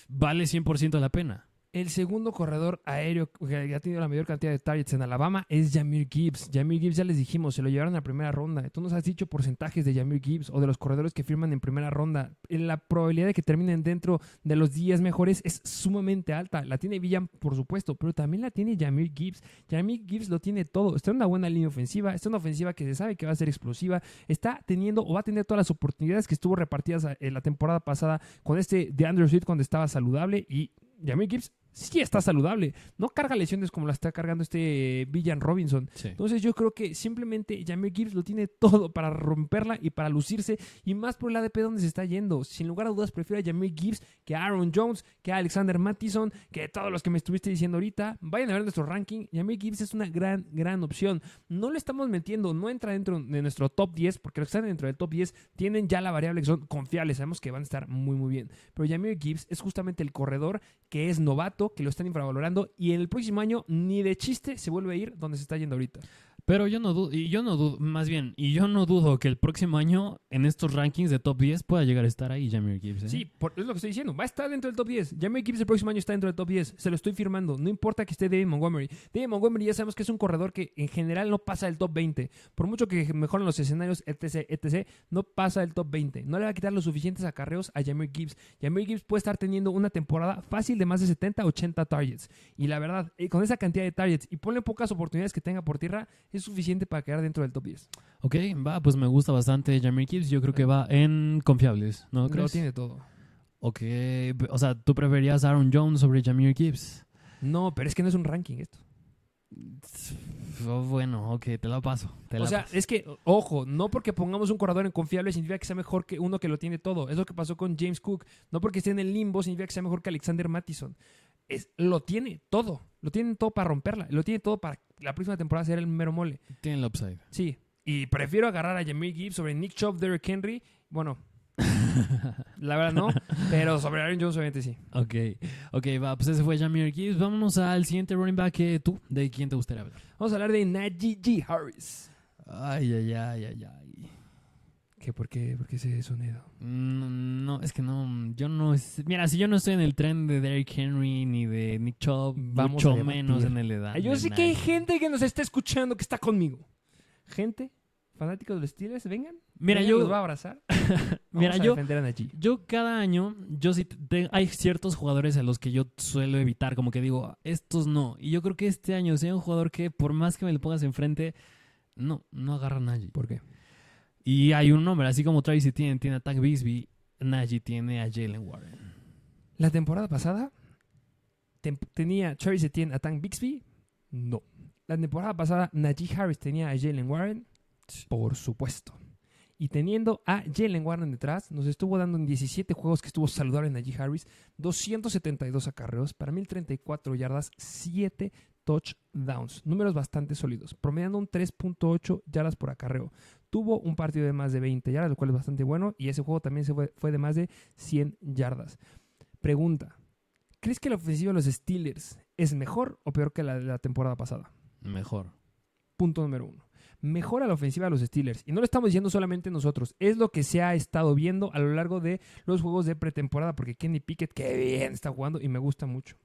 vale 100% la pena. El segundo corredor aéreo que ha tenido la mayor cantidad de targets en Alabama es Jamir Gibbs. Jamir Gibbs, ya les dijimos, se lo llevaron a la primera ronda. Tú nos has dicho porcentajes de Jamir Gibbs o de los corredores que firman en primera ronda. La probabilidad de que terminen dentro de los 10 mejores es sumamente alta. La tiene Villan, por supuesto, pero también la tiene Jamir Gibbs. Jamir Gibbs lo tiene todo. Está en una buena línea ofensiva, está en una ofensiva que se sabe que va a ser explosiva, está teniendo o va a tener todas las oportunidades que estuvo repartidas en la temporada pasada con este de Andrew Swift cuando estaba saludable y Jamir Gibbs sí está saludable. No carga lesiones como la está cargando este Villan Robinson. Entonces yo creo que simplemente Jamir Gibbs lo tiene todo para romperla y para lucirse. Y más por el ADP donde se está yendo. Sin lugar a dudas prefiero a Jamir Gibbs que a Aaron Jones, que a Alexander Mattison, que a todos los que me estuviste diciendo ahorita. Vayan a ver nuestro ranking. Jamir Gibbs es una gran, gran opción. No le estamos metiendo, no entra dentro de nuestro top 10, porque los que están dentro del top 10 tienen ya la variable que son confiables. Sabemos que van a estar muy, muy bien. Pero Jamir Gibbs es justamente el corredor que es novato que lo están infravalorando y en el próximo año ni de chiste se vuelve a ir donde se está yendo ahorita. Pero yo no dudo, y yo no dudo, más bien, y yo no dudo que el próximo año en estos rankings de top 10 pueda llegar a estar ahí Jamie Gibbs. ¿eh? Sí, es lo que estoy diciendo. Va a estar dentro del top 10. Jamie Gibbs el próximo año está dentro del top 10. Se lo estoy firmando. No importa que esté David Montgomery. David Montgomery ya sabemos que es un corredor que en general no pasa del top 20. Por mucho que mejoren los escenarios, etc., etc., no pasa del top 20. No le va a quitar los suficientes acarreos a Jamie Gibbs. Jamie Gibbs puede estar teniendo una temporada fácil de más de 70, 80 targets. Y la verdad, eh, con esa cantidad de targets y ponle pocas oportunidades que tenga por tierra, es suficiente para que dentro del top 10. Ok, va, pues me gusta bastante Jamir Gibbs. Yo creo que va en confiables, ¿no Lo tiene todo. Ok, o sea, ¿tú preferías Aaron Jones sobre Jamir Gibbs? No, pero es que no es un ranking esto. Oh, bueno, ok, te lo paso. o sea, es que, ojo, no porque pongamos un corredor en confiable significa que sea mejor que uno que lo tiene todo. Es lo que pasó con James Cook. No porque esté en el limbo significa que sea mejor que Alexander Mattison. Es, lo tiene todo. Lo tiene todo para romperla. Lo tiene todo para la próxima temporada ser el mero mole. Tiene el upside. Sí. Y prefiero agarrar a Jamie Gibbs sobre Nick Chubb, Derrick Henry. Bueno, la verdad no, pero sobre Aaron Jones obviamente sí. Ok, ok, va, pues ese fue Jamir Gibbs. Vámonos al siguiente running back que tú, ¿de quién te gustaría hablar? Vamos a hablar de Najee G. Harris. Ay, ay, ay, ay, ay. ¿Qué? ¿Por qué? ¿Por qué ese sonido? Mm, no, es que no, yo no... Mira, si yo no estoy en el tren de Derrick Henry ni de Nick Chubb, Vamos mucho menos en el edad. Yo sé que hay gente que nos está escuchando que está conmigo. Gente, fanáticos de los Steelers, vengan. Mira, yo... Los va a abrazar. Mira, yo... Yo cada año, yo sí... hay ciertos jugadores a los que yo suelo evitar, como que digo, estos no. Y yo creo que este año sea un jugador que, por más que me lo pongas enfrente, no, no agarra a nadie. ¿Por qué? Y hay un nombre, así como Travis Etienne tiene a Tank Bisbee, Najee tiene a Jalen Warren. La temporada pasada tenía Travis Etienne a Tank Bixby. No. La temporada pasada Najee Harris tenía a Jalen Warren. Por supuesto. Y teniendo a Jalen Warren detrás, nos estuvo dando en 17 juegos que estuvo saludable Najee Harris, 272 acarreos para 1034 yardas, 7 touchdowns. Números bastante sólidos, promediando un 3.8 yardas por acarreo tuvo un partido de más de 20 yardas, lo cual es bastante bueno, y ese juego también se fue, fue de más de 100 yardas. Pregunta, ¿crees que la ofensiva de los Steelers es mejor o peor que la de la temporada pasada? Mejor. Punto número uno. Mejora la ofensiva de los Steelers. Y no lo estamos diciendo solamente nosotros. Es lo que se ha estado viendo a lo largo de los juegos de pretemporada. Porque Kenny Pickett, qué bien está jugando y me gusta mucho.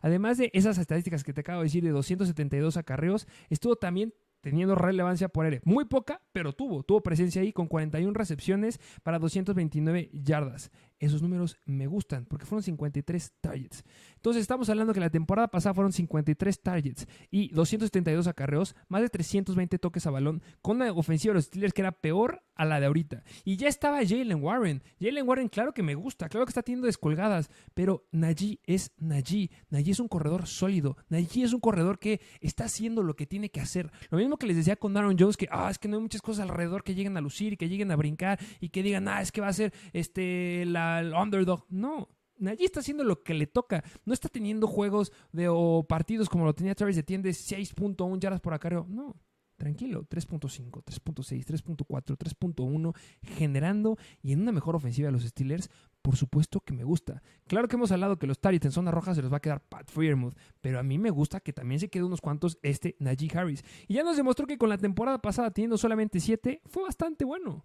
Además de esas estadísticas que te acabo de decir de 272 acarreos, estuvo también teniendo relevancia por aire. Muy poca, pero tuvo. Tuvo presencia ahí con 41 recepciones para 229 yardas. Esos números me gustan porque fueron 53 targets. Entonces estamos hablando que la temporada pasada fueron 53 targets y 272 acarreos, más de 320 toques a balón, con una ofensiva de los Steelers que era peor a la de ahorita. Y ya estaba Jalen Warren. Jalen Warren, claro que me gusta, claro que está teniendo descolgadas, pero Najee es Najee. Najee es un corredor sólido. Najee es un corredor que está haciendo lo que tiene que hacer. Lo mismo que les decía con Aaron Jones, que ah, es que no hay muchas cosas alrededor que lleguen a lucir y que lleguen a brincar y que digan, ah, es que va a ser este, la el underdog. No. Allí está haciendo lo que le toca. No está teniendo juegos de, o partidos como lo tenía Travis de 6.1 yardas por acarreo. No. Tranquilo, 3.5, 3.6, 3.4, 3.1, generando y en una mejor ofensiva de los Steelers, por supuesto que me gusta. Claro que hemos hablado que los Targets en zona roja se los va a quedar Pat Freermuth, pero a mí me gusta que también se quede unos cuantos este Najee Harris. Y ya nos demostró que con la temporada pasada teniendo solamente 7, fue bastante bueno.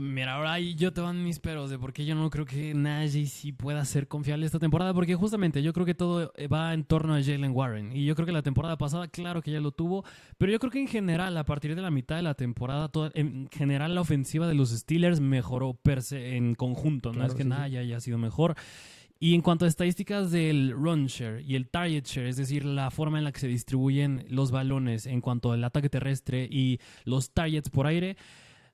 Mira, ahora ahí yo te van mis peros de por qué yo no creo que Najee sí pueda ser confiable esta temporada, porque justamente yo creo que todo va en torno a Jalen Warren. Y yo creo que la temporada pasada, claro que ya lo tuvo, pero yo creo que en general, a partir de la mitad de la temporada, en general la ofensiva de los Steelers mejoró per se en conjunto. no es que Najee haya sido mejor. Y en cuanto a estadísticas del run share y el target share, es decir, la forma en la que se distribuyen los balones en cuanto al ataque terrestre y los targets por aire,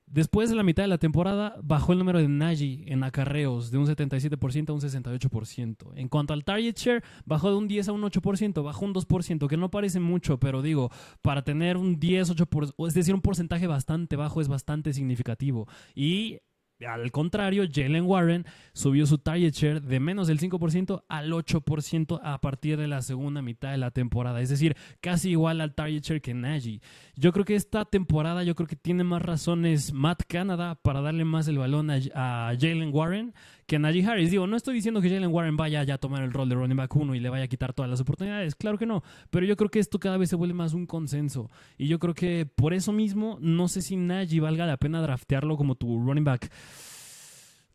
Después de la mitad de la temporada, bajó el número de Najee en acarreos de un 77% a un 68%. En cuanto al target share, bajó de un 10 a un 8%, bajó un 2%, que no parece mucho, pero digo, para tener un 10, 8%, es decir, un porcentaje bastante bajo es bastante significativo. Y al contrario, Jalen Warren subió su target share de menos del 5% al 8% a partir de la segunda mitad de la temporada. Es decir, casi igual al target share que Najee. Yo creo que esta temporada, yo creo que tiene más razones Matt Canada para darle más el balón a, Jalen Warren que Najee Harris. Digo, no estoy diciendo que Jalen Warren vaya ya a tomar el rol de running back 1 y le vaya a quitar todas las oportunidades. Claro que no. Pero yo creo que esto cada vez se vuelve más un consenso. Y yo creo que por eso mismo, no sé si Najee valga la pena draftearlo como tu running back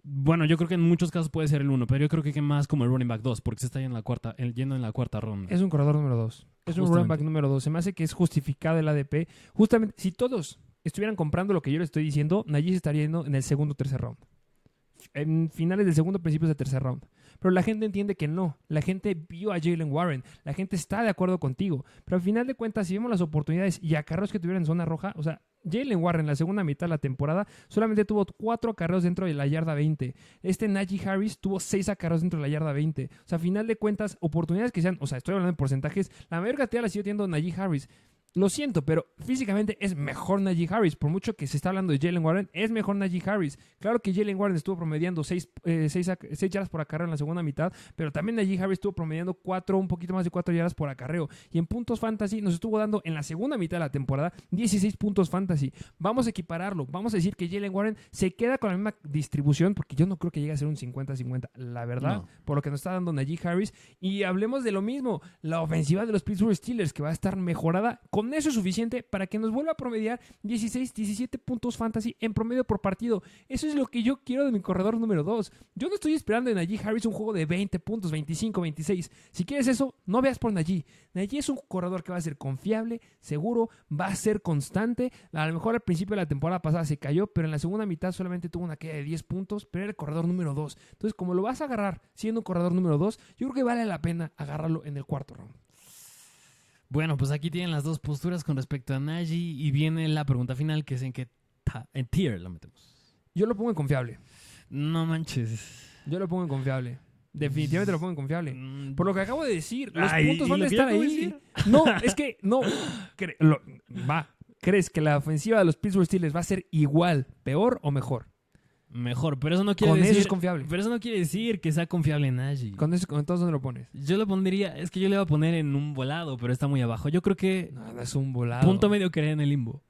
bueno, yo creo que en muchos casos puede ser el uno, pero yo creo que más como el running back 2, porque se está yendo en la cuarta, yendo en la cuarta ronda. Es un corredor número 2. Es un running back número 2. Se me hace que es justificado el ADP. Justamente, si todos estuvieran comprando lo que yo le estoy diciendo, Najee estaría yendo en el segundo o tercer round. En finales del segundo, principios del tercer round. Pero la gente entiende que no. La gente vio a Jalen Warren. La gente está de acuerdo contigo. Pero al final de cuentas, si vemos las oportunidades y acarreos que tuvieron en zona roja, o sea, Jalen Warren, la segunda mitad de la temporada, solamente tuvo cuatro acarreos dentro de la yarda 20. Este Najee Harris tuvo seis acarreos dentro de la yarda 20. O sea, a final de cuentas, oportunidades que sean, o sea, estoy hablando de porcentajes, la mayor cantidad la sigue teniendo Najee Harris. Lo siento, pero físicamente es mejor Najee Harris. Por mucho que se está hablando de Jalen Warren, es mejor Najee Harris. Claro que Jalen Warren estuvo promediando 6 eh, yardas por acarreo en la segunda mitad, pero también Najee Harris estuvo promediando 4, un poquito más de 4 yardas por acarreo. Y en puntos fantasy nos estuvo dando en la segunda mitad de la temporada 16 puntos fantasy. Vamos a equipararlo. Vamos a decir que Jalen Warren se queda con la misma distribución, porque yo no creo que llegue a ser un 50-50, la verdad, por lo que nos está dando Najee Harris. Y hablemos de lo mismo, la ofensiva de los Pittsburgh Steelers, que va a estar mejorada con con eso es suficiente para que nos vuelva a promediar 16, 17 puntos fantasy en promedio por partido. Eso es lo que yo quiero de mi corredor número 2. Yo no estoy esperando en Najee Harris un juego de 20 puntos, 25, 26. Si quieres eso, no veas por Najee. Najee es un corredor que va a ser confiable, seguro, va a ser constante. A lo mejor al principio de la temporada pasada se cayó, pero en la segunda mitad solamente tuvo una caída de 10 puntos, pero era el corredor número 2. Entonces, como lo vas a agarrar siendo un corredor número 2, yo creo que vale la pena agarrarlo en el cuarto round. Bueno, pues aquí tienen las dos posturas con respecto a Najee y viene la pregunta final que es en qué en tier lo metemos. Yo lo pongo en confiable. No manches. Yo lo pongo en confiable. Definitivamente lo pongo en confiable. Mm. Por lo que acabo de decir, los puntos van a estar ahí. No, es que no. va. ¿Crees que la ofensiva de los Pittsburgh Steelers va a ser igual, peor o mejor? Mejor, pero eso no quiere con decir. Eso es confiable. Pero eso no quiere decir que sea confiable en Najee. Con eso, entonces, ¿dónde lo pones? Yo lo pondría, es que yo le voy a poner en un volado, pero está muy abajo. Yo creo que. No, es un volado. Punto medio que en el limbo.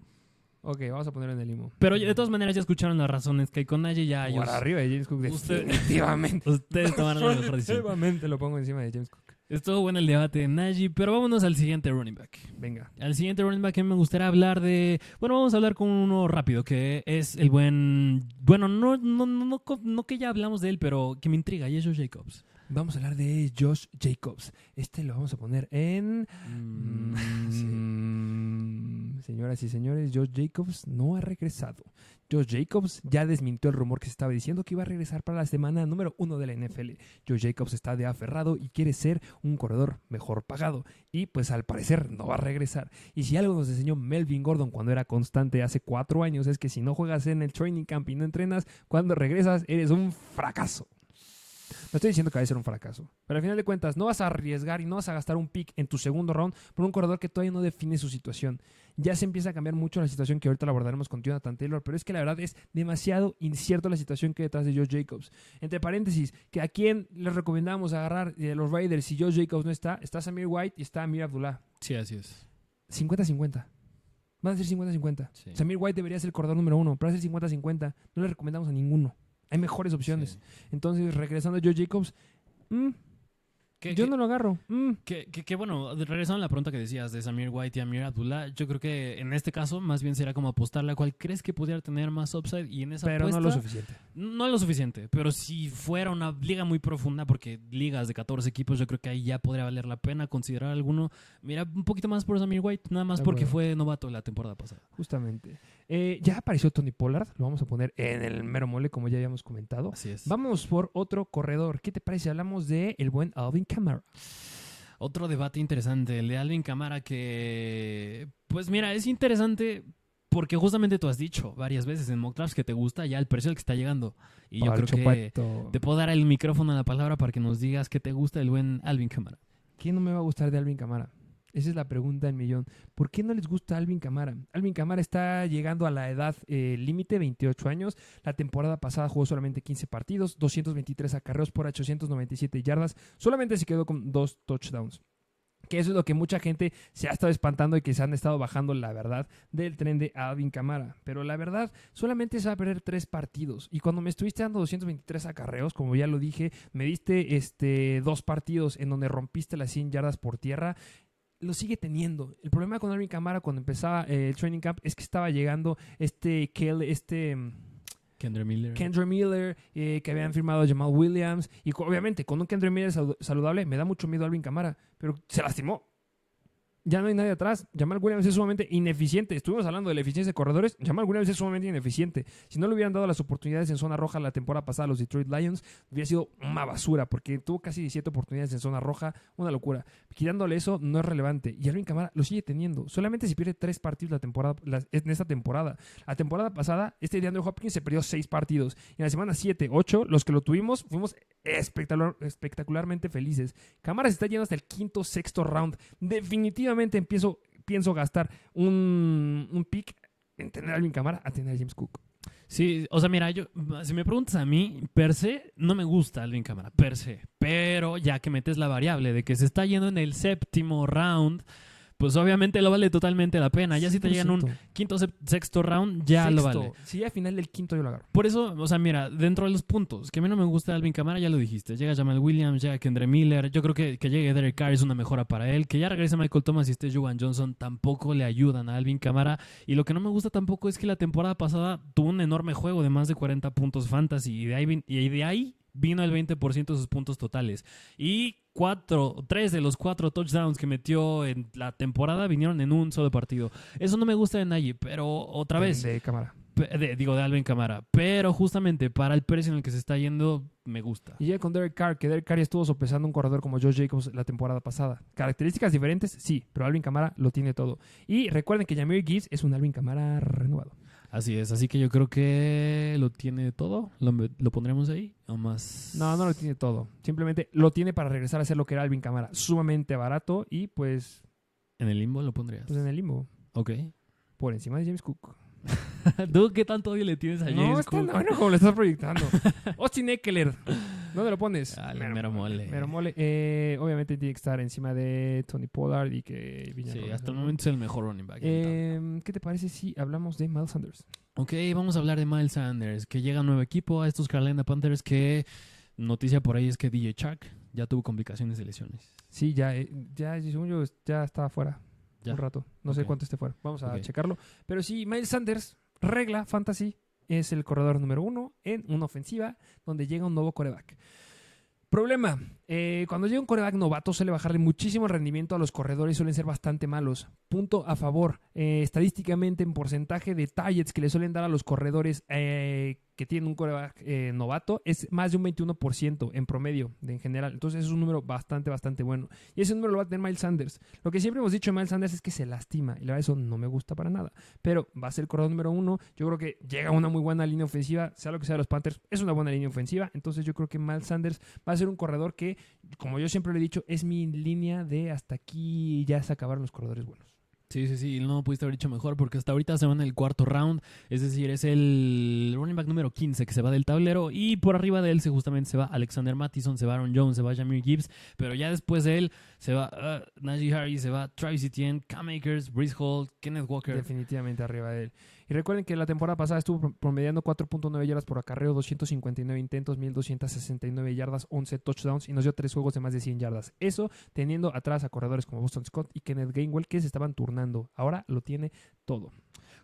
Ok, vamos a ponerlo en el limbo. Pero de todas maneras ya escucharon las razones que hay con Najee, ya ellos... Por arriba de James Cook, Usted-. Ustedes tomaron la mejor decisión. Definitivamente lo pongo encima de James Cook. Estuvo bueno el debate de Najee, pero vámonos al siguiente running back. Venga. Al siguiente running back que me gustaría hablar de... Bueno, vamos a hablar con uno rápido, que es el buen... Bueno, no, no, no, no, no que ya hablamos de él, pero que me intriga, y es Josh Jacobs. Vamos a hablar de Josh Jacobs. Este lo vamos a poner en... sí. Mm, Señoras y señores, Josh Jacobs no ha regresado. Josh Jacobs ya desmintió el rumor que se estaba diciendo que iba a regresar para la semana número uno de la NFL. Josh Jacobs está de aferrado y quiere ser un corredor mejor pagado. Y pues al parecer no va a regresar. Y si algo nos enseñó Melvin Gordon cuando era constante hace cuatro años es que si no juegas en el training camp y no entrenas, cuando regresas eres un fracaso. No estoy diciendo que va a ser un fracaso, pero al final de cuentas no vas a arriesgar y no vas a gastar un pick en tu segundo round por un corredor que todavía no define su situación. Ya se empieza a cambiar mucho la situación que ahorita la abordaremos con Jonathan Taylor, pero es que la verdad es demasiado incierto la situación que hay detrás de Josh Jacobs. Entre paréntesis, que a quién les recomendamos agarrar de los Raiders si Josh Jacobs no está, está Samir White y está Amir Abdullah. Sí, así es. 50-50. Van a ser 50-50. Sí. Samir White debería ser el corredor número uno, pero va a ser 50-50. No le recomendamos a ninguno. Hay mejores opciones. Sí. Entonces, regresando a Joe Jacobs, mm, ¿Qué- yo no lo agarro. mm. Que, bueno, regresando a la pregunta que decías de Samir White y Amir Abdullah, yo creo que en este caso más bien será como apostarle a cuál crees que pudiera tener más upside y en esa Pero no apuesta, lo suficiente. no lo suficiente, pero si fuera una liga muy profunda, porque ligas de 14 equipos, yo creo que ahí ya podría valer la pena considerar alguno. Mira, un poquito más por Samir White, nada más porque fue novato la temporada pasada. Justamente. Eh, ya apareció Tony Pollard. Lo vamos a poner en el mero mole, como ya habíamos comentado. Así es. Vamos por otro corredor. ¿Qué te parece? Hablamos de el buen Alvin Kamara. Otro debate interesante, el de Alvin Camara, que, pues mira, es interesante porque justamente tú has dicho varias veces en mock drafts que te gusta ya el precio al que está llegando. Y yo creo que Pato. te puedo dar el micrófono a la palabra para que nos digas qué te gusta el buen Alvin Camara. ¿Quién no me va a gustar de Alvin Camara? Esa es la pregunta del millón. ¿Por qué no les gusta Alvin Camara? Alvin Camara está llegando a la edad eh, límite, 28 años. La temporada pasada jugó solamente 15 partidos, 223 acarreos por 897 yardas. Solamente se quedó con dos touchdowns. Que eso es lo que mucha gente se ha estado espantando y que se han estado bajando, la verdad, del tren de Alvin Camara. Pero la verdad, solamente se va a perder tres partidos. Y cuando me estuviste dando 223 acarreos, como ya lo dije, me diste este, dos partidos en donde rompiste las 100 yardas por tierra lo sigue teniendo. El problema con Alvin Camara cuando empezaba eh, el training camp es que estaba llegando este Kel- este mm, Kendra Miller. Kendra Miller, eh, que habían firmado a Jamal Williams. Y obviamente, con un Kendra Miller salu- saludable, me da mucho miedo Alvin Camara, pero se lastimó. Ya no hay nadie atrás. Jamal Williams es sumamente ineficiente. Estuvimos hablando de la eficiencia de corredores. Jamal Williams es sumamente ineficiente. Si no le hubieran dado las oportunidades en zona roja la temporada pasada a los Detroit Lions, hubiera sido una basura, porque tuvo casi 17 oportunidades en zona roja. Una locura. Quitándole eso no es relevante. Y Alvin Camara lo sigue teniendo. Solamente si pierde tres partidos la temporada, en esta temporada. La temporada pasada, este de Andrew Hopkins se perdió seis partidos. Y en la semana 7, 8, los que lo tuvimos, fuimos espectacular- espectacularmente felices. Camara se está yendo hasta el quinto, sexto round. Definitivamente empiezo, pienso gastar un, un pick en tener a Alvin Camara a tener a James Cook. Sí, o sea, mira, yo, si me preguntas a mí, per se, no me gusta Alvin Camara, per se. Pero ya que metes la variable de que se está yendo en el séptimo round, pues obviamente lo vale totalmente la pena. Ya si te llegan un 100%. quinto, sexto round, ya lo vale. Si ya al final del quinto yo lo agarro. Por eso, o sea, mira, dentro de los puntos, que a mí no me gusta Alvin Camara, ya lo dijiste. Llega Jamal Williams, llega Kendra Miller. Yo creo que que llegue Derek Carr es una mejora para él. Que ya regrese Michael Thomas y esté Juwan Johnson tampoco le ayudan a Alvin Camara. Y lo que no me gusta tampoco es que la temporada pasada tuvo un enorme juego de más de 40 puntos fantasy. Y de ahí, y de ahí vino el 20% de sus puntos totales. Y cuatro, tres de los cuatro touchdowns que metió en la temporada vinieron en un solo partido. Eso no me gusta de Nagy, pero otra vez. De de- digo, de Alvin Camara. Pero justamente para el precio en el que se está yendo, me gusta. Y llega con Derek Carr, que Derek Carr ya estuvo sopesando un corredor como Josh Jacobs la temporada pasada. Características diferentes, sí, pero Alvin Camara lo tiene todo. Y recuerden que Jameer Gibbs es un Alvin Camara renovado. Así es, así que yo creo que lo tiene todo. ¿Lo, lo pondremos ahí? ¿O más? No, no lo tiene todo. Simplemente lo tiene para regresar a ser lo que era Alvin Camara. Sumamente barato y pues, ¿En el limbo lo pondrías? pues en el limbo. ok. Por encima de James Cook. ¿Tú qué tanto odio le tienes a no, James está Cook? bueno como lo estás proyectando. Austin Eckler. ¿Dónde lo pones? Dale, mero mole. Mero mole. Eh, obviamente tiene que estar encima de Tony Pollard y que Sí, Robinson, hasta el ¿no? momento es el mejor running back. Eh, ¿Qué te parece si hablamos de Miles Sanders? Ok, vamos a hablar de Miles Sanders, que llega a nuevo equipo a estos Carolina Panthers que noticia por ahí es que DJ Chuck ya tuvo complicaciones de lesiones. Sí, ya, eh, ya, según yo, ya estaba fuera Ya. un rato. No sé cuánto esté fuera. Vamos a Ok. checarlo. Pero sí, Miles Sanders, regla fantasy, es el corredor número uno en una ofensiva donde llega un nuevo coreback. Problema, eh, cuando llega un coreback novato suele bajarle muchísimo rendimiento a los corredores, suelen ser bastante malos. Punto a favor, eh, estadísticamente en porcentaje de targets que le suelen dar a los corredores eh, que tienen un coreback eh, novato es más de un 21% en promedio de, en general. Entonces es un número bastante, bastante bueno. Y ese número lo va a tener Miles Sanders. Lo que siempre hemos dicho de Miles Sanders es que se lastima. Y la verdad eso no me gusta para nada. Pero va a ser el corredor número uno. Yo creo que llega una muy buena línea ofensiva. Sea lo que sea de los Panthers, es una buena línea ofensiva. Entonces yo creo que Miles Sanders va a ser un corredor que, como yo siempre lo he dicho, es mi línea de hasta aquí ya se acabaron los corredores buenos. Sí, sí, sí, no pudiste haber dicho mejor porque hasta ahorita se va en el cuarto round, es decir, es el running back número 15 que se va del tablero y por arriba de él se justamente se va Alexander Mattison, se va Aaron Jones, se va Jameer Gibbs, pero ya después de él se va uh, Najee Harris, se va Travis Etienne, Cam Akers, Breeze Hall, Kenneth Walker. Definitivamente arriba de él. Y recuerden que la temporada pasada estuvo pro- promediando 4.9 yardas por acarreo, 259 intentos, 1269 yardas, 11 touchdowns y nos dio tres juegos de más de 100 yardas. Eso teniendo atrás a corredores como Boston Scott y Kenneth Gainwell que se estaban turnando. Ahora lo tiene todo.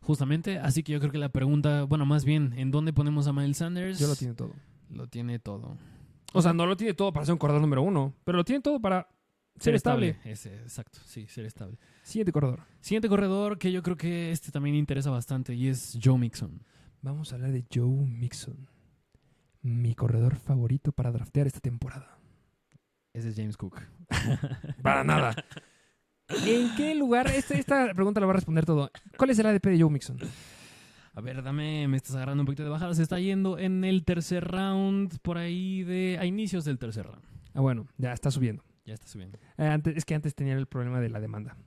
Justamente, así que yo creo que la pregunta, bueno, más bien, ¿en dónde ponemos a Miles Sanders? Ya lo tiene todo. Lo tiene todo. O sea, no lo tiene todo para ser un corredor número uno, pero lo tiene todo para ser estable. Ese, exacto, sí, ser estable. Siguiente corredor. Siguiente corredor que yo creo que este también interesa bastante y es Joe Mixon. Vamos a hablar de Joe Mixon. Mi corredor favorito para draftear esta temporada. Ese es James Cook. Para nada. ¿En qué lugar? Esta, esta pregunta la va a responder todo. ¿Cuál es el ADP de Joe Mixon? A ver, dame, me estás agarrando un poquito de bajada. Se está yendo en el tercer round, por ahí de. a inicios del tercer round. Ah, bueno, ya está subiendo. Ya está subiendo. Eh, antes, es que antes tenía el problema de la demanda.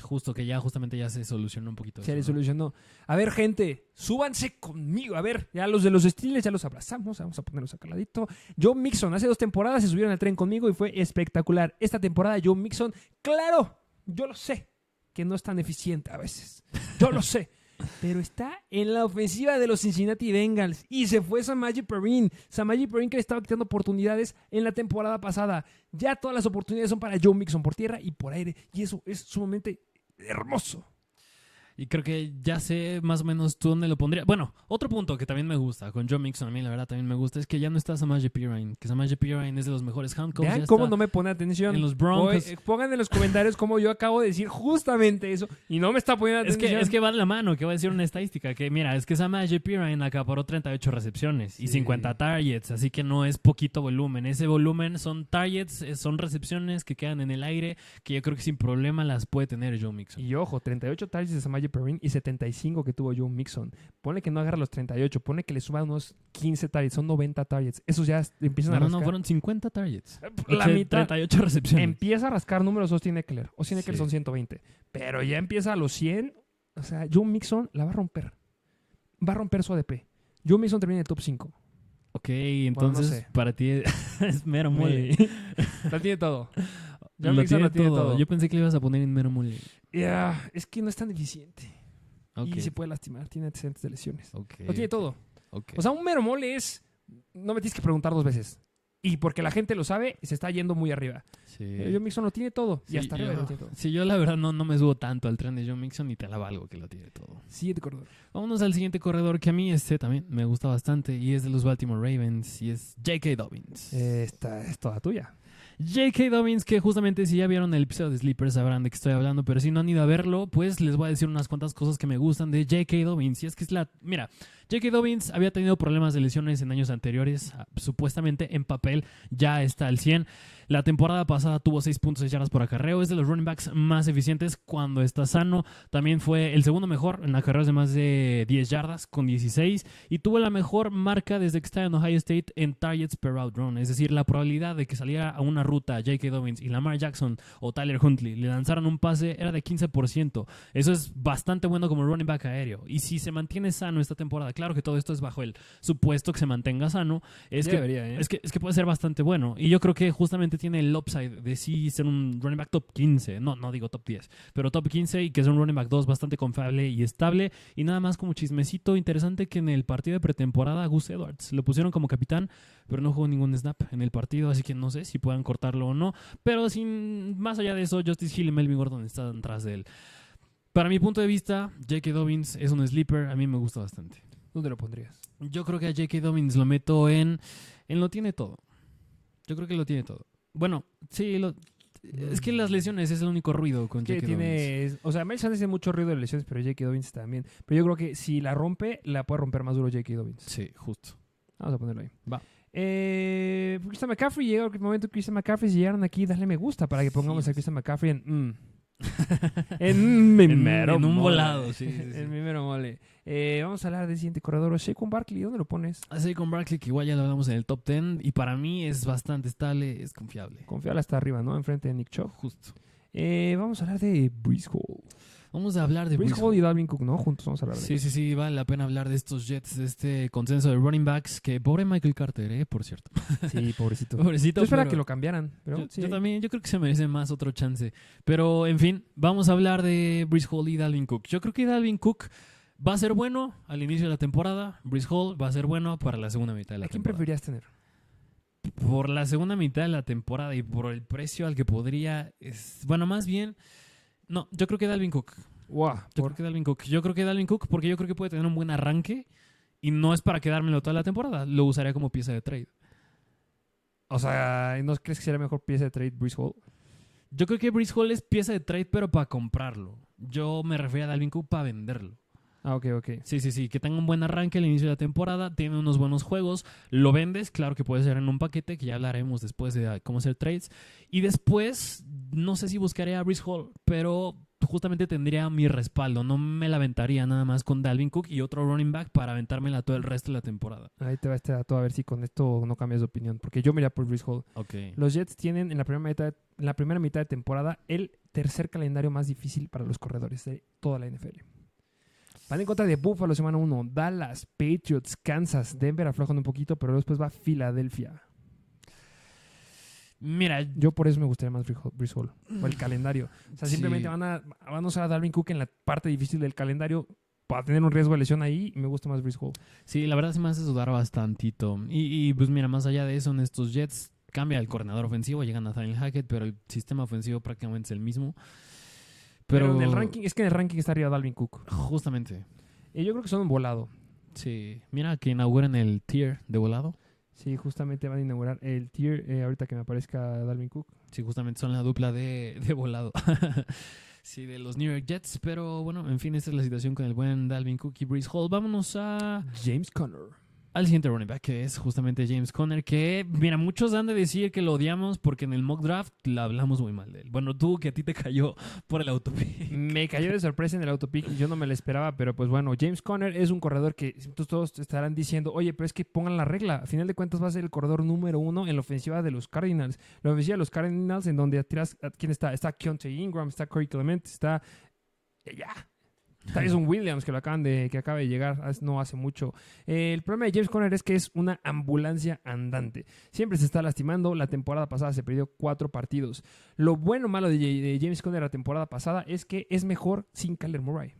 Justo que ya, justamente ya se solucionó un poquito. Se le eso, ¿no? solucionó. A ver, gente, súbanse conmigo. A ver, ya los de los Steelers ya los abrazamos. Vamos a ponerlos acá al ladito. Joe Mixon, hace dos temporadas se subieron al tren conmigo y fue espectacular. Esta temporada, Joe Mixon, claro, yo lo sé, que no es tan eficiente a veces. Yo lo sé. Pero está en la ofensiva de los Cincinnati Bengals. Y se fue Samaji Perrin. Samaji Perrin que estaba quitando oportunidades en la temporada pasada. Ya todas las oportunidades son para Joe Mixon por tierra y por aire. Y eso es sumamente hermoso. Y creo que ya sé más o menos tú dónde lo pondría. Bueno, otro punto que también me gusta con Joe Mixon, a mí la verdad también me gusta, es que ya no está Samaje Pirine. Que Samaje Pirine es de los mejores handcuffs. Vean cómo no me pone atención. En los Broncos. Eh, pongan en los comentarios cómo yo acabo de decir justamente eso y no me está poniendo Es atención. que, es que va de la mano, que voy a decir una estadística, que mira, es que Samaje Pirine acaparó 38 recepciones y Sí. 50 targets, así que no es poquito volumen. Ese volumen son targets, eh, son recepciones que quedan en el aire, que yo creo que sin problema las puede tener Joe Mixon. Y ojo, 38 targets de Samaje Perrin y 75 que tuvo Joe Mixon. Ponle que no agarra los 38, pone que le suba unos 15 targets, son 90 targets. Esos ya empiezan No, a no, rascar. no, fueron 50 targets. la Oche- mitad. 38 recepciones. Empieza a rascar números Austin Eckler. Austin Eckler Sí. son 120. Pero ya empieza a los 100. O sea, Joe Mixon la va a romper. Va a romper su ADP. Joe Mixon termina en el top 5. Ok, entonces sé. para ti es mero mole. Lo tiene todo. Lo tiene lo tiene todo. todo. Yo pensé que le ibas a poner en mero mole. Ya, es que no es tan eficiente. Ok, Y se puede lastimar. Tiene antecedentes de lesiones. Lo tiene todo. O sea, un mero mole es. No me tienes que preguntar dos veces. Y porque la gente lo sabe, se está yendo muy arriba. Sí. Eh, Joe Mixon lo tiene todo. y Sí, hasta arriba lo tiene todo. sí, yo la verdad no, no me subo tanto al tren de Joe Mixon y te alaba algo que lo tiene todo. Siguiente corredor. Vámonos al siguiente corredor que a mí este también me gusta bastante y es de los Baltimore Ravens y es J.K. Dobbins. Esta es toda tuya. J.K. Dobbins, que justamente si ya vieron el episodio de Sleeper sabrán de qué estoy hablando, pero si no han ido a verlo, pues les voy a decir unas cuantas cosas que me gustan de J.K. Dobbins. Y es que es la... Mira, J.K. Dobbins había tenido problemas de lesiones en años anteriores, ah, supuestamente en papel ya está al 100. La temporada pasada tuvo 6.6 yardas por acarreo. Es de los running backs más eficientes cuando está sano. También fue el segundo mejor en acarreos de más de 10 yardas con 16. Y tuvo la mejor marca desde que está en Ohio State en targets per route run. Es decir, la probabilidad de que saliera a una ruta J.K. Dobbins y Lamar Jackson o Tyler Huntley le lanzaran un pase era de 15%. Eso es bastante bueno como running back aéreo. Y si se mantiene sano esta temporada, claro que todo esto es bajo el supuesto que se mantenga sano, es, Ya que, debería, ¿eh? es, que, es que puede ser bastante bueno. Y yo creo que justamente tiene el upside de sí ser un running back top 15. No, no digo top 10, pero top 15 y que es un running back 2 bastante confiable y estable. Y nada más como chismecito interesante que en el partido de pretemporada Gus Edwards lo pusieron como capitán, pero no jugó ningún snap en el partido, así que no sé si puedan cortarlo o no. Pero sin más allá de eso, Justice Hill y Melvin Gordon están tras de él. Para mi punto de vista, J.K. Dobbins es un sleeper, a mí me gusta bastante. ¿Dónde lo pondrías? Yo creo que a J.K. Dobbins lo meto en, en lo tiene todo. Yo creo que lo tiene todo. Bueno, sí, lo- es que las lesiones es el único ruido con Que J.K. Dobbins. o sea, Miles Sanders tiene mucho ruido de lesiones, pero J.K. Dobbins también. Pero yo creo que si la rompe, la puede romper más duro J.K. Dobbins. Sí, justo. Vamos a ponerlo ahí. Va. Eh, Christian McCaffrey, llegó el momento que Christian McCaffrey si llegaron aquí, dale me gusta para que pongamos Sí. a Christian McCaffrey en mm. en, mi En- mero en un mole. volado, sí, sí, sí. en mi mero mole. Eh, vamos a hablar del siguiente corredor, Shaquan Barkley, ¿dónde lo pones? Así con Barkley, que igual ya lo hablamos en el top 10, y para mí es bastante estable, es confiable. Confiable hasta arriba, ¿no? Enfrente de Nick Chubb. Justo. Eh, vamos a hablar de Breeze Hall. Vamos a hablar de Breeze Breece Hall y Dalvin Cook, ¿no? Juntos vamos a hablar de Sí, sí, sí, vale la pena hablar de estos Jets, de este consenso de running backs, que pobre Michael Carter, eh, por cierto. Sí, pobrecito. Pobrecito. Yo esperaba pero- que lo cambiaran, pero yo, sí. yo también, yo creo que se merece más otro chance. Pero, en fin, vamos a hablar de Breeze Hall y Dalvin Cook. Yo creo que Dalvin Cook va a ser bueno al inicio de la temporada. Breeze Hall va a ser bueno para la segunda mitad de la ¿A quién temporada. preferirías tener? Por la segunda mitad de la temporada y por el precio al que podría... es- bueno, más bien... No, yo creo que Dalvin Cook. Wow, Yo creo que Dalvin Cook. Yo creo que Dalvin Cook porque yo creo que puede tener un buen arranque y no es para quedármelo toda la temporada. Lo usaría como pieza de trade. O sea, ¿no crees que sería mejor pieza de trade Breeze Hall? Yo creo que Breeze Hall es pieza de trade, pero para comprarlo. Yo me refiero a Dalvin Cook para venderlo. Ah, ok, ok. Sí, sí, sí. Que tenga un buen arranque al inicio de la temporada. Tiene unos buenos juegos. Lo vendes. Claro que puede ser en un paquete, que ya hablaremos después de ah, cómo hacer trades. Y después, no sé si buscaré a Breeze Hall, pero justamente tendría mi respaldo. No me la aventaría nada más con Dalvin Cook y otro running back para aventármela todo el resto de la temporada. Ahí te va este dato a ver si con esto no cambias de opinión. Porque yo me iría por Breeze Hall. Ok. Los Jets tienen en la primera mitad, en la primera mitad de temporada el tercer calendario más difícil para los corredores de toda la NFL. Van en contra de Buffalo semana 1, Dallas, Patriots, Kansas, Denver aflojan un poquito, pero después va Filadelfia. Mira, Yo por eso me gustaría más Breeze Hall- por el calendario. O sea, simplemente van, a, van a usar a Dalvin Cook en la parte difícil del calendario para tener un riesgo de lesión ahí. Me gusta más Breeze Hall. Sí, la verdad sí me hace sudar bastantito. Y, y, pues mira, más allá de eso, en estos Jets cambia el coordinador ofensivo, llega Nathaniel Hackett, pero el sistema ofensivo prácticamente es el mismo. Pero, Pero, en el ranking, es que en el ranking está arriba Dalvin Cook. Justamente. Y yo creo que son un volado. Sí. Mira que inauguran el tier de volado. Sí, justamente van a inaugurar el tier eh, ahorita que me aparezca Dalvin Cook. Sí, justamente son la dupla de, de volado. sí, de los New York Jets. Pero bueno, en fin, esta es la situación con el buen Dalvin Cook y Breeze Hall. Vámonos a James Conner. Al siguiente running back, que es justamente James Conner, que, mira, muchos han de decir que lo odiamos porque en el mock draft la hablamos muy mal de él. Bueno, tú que a ti te cayó por el autopic. Me cayó de sorpresa en el autopic, yo no me lo esperaba, pero pues bueno, James Conner es un corredor que todos estarán diciendo, oye, pero es que pongan la regla, a final de cuentas va a ser el corredor número uno en la ofensiva de los Cardinals. La ofensiva de los Cardinals en donde tiras, ¿quién está? Está Keontae Ingram, está Corey Clement, está... Ya. Tyson Williams, que lo acaban de, que acaba de llegar hace- no hace mucho. Eh, el problema de James Conner es que es una ambulancia andante. Siempre se está lastimando. La temporada pasada se perdió cuatro partidos. Lo bueno o malo de, de James Conner la temporada pasada es que es mejor sin Kyler Murray.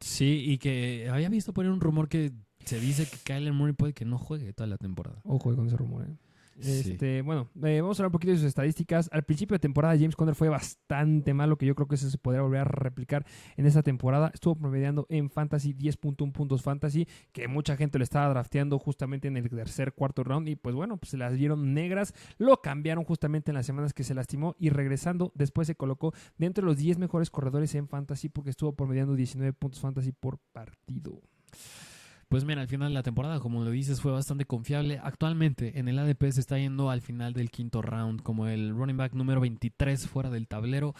Sí, y que había visto poner un rumor que se dice que Kyler Murray puede que no juegue toda la temporada. Ojo con ese rumor. eh. Este, Bueno, eh, vamos a hablar un poquito de sus estadísticas. Al principio de temporada, James Conner fue bastante malo, que yo creo que eso se podría volver a replicar en esta temporada. Estuvo promediando en Fantasy 10.1 puntos Fantasy, que mucha gente lo estaba drafteando justamente en el tercer, cuarto round. Y pues bueno, pues se las dieron negras. Lo cambiaron justamente en las semanas que se lastimó. Y regresando, después se colocó dentro de los 10 mejores corredores en Fantasy, porque estuvo promediando 19 puntos Fantasy por partido. Pues mira, al final de la temporada, como lo dices, fue bastante confiable. Actualmente en el ADP se está yendo al final del quinto round como el running back número 23 fuera del tablero.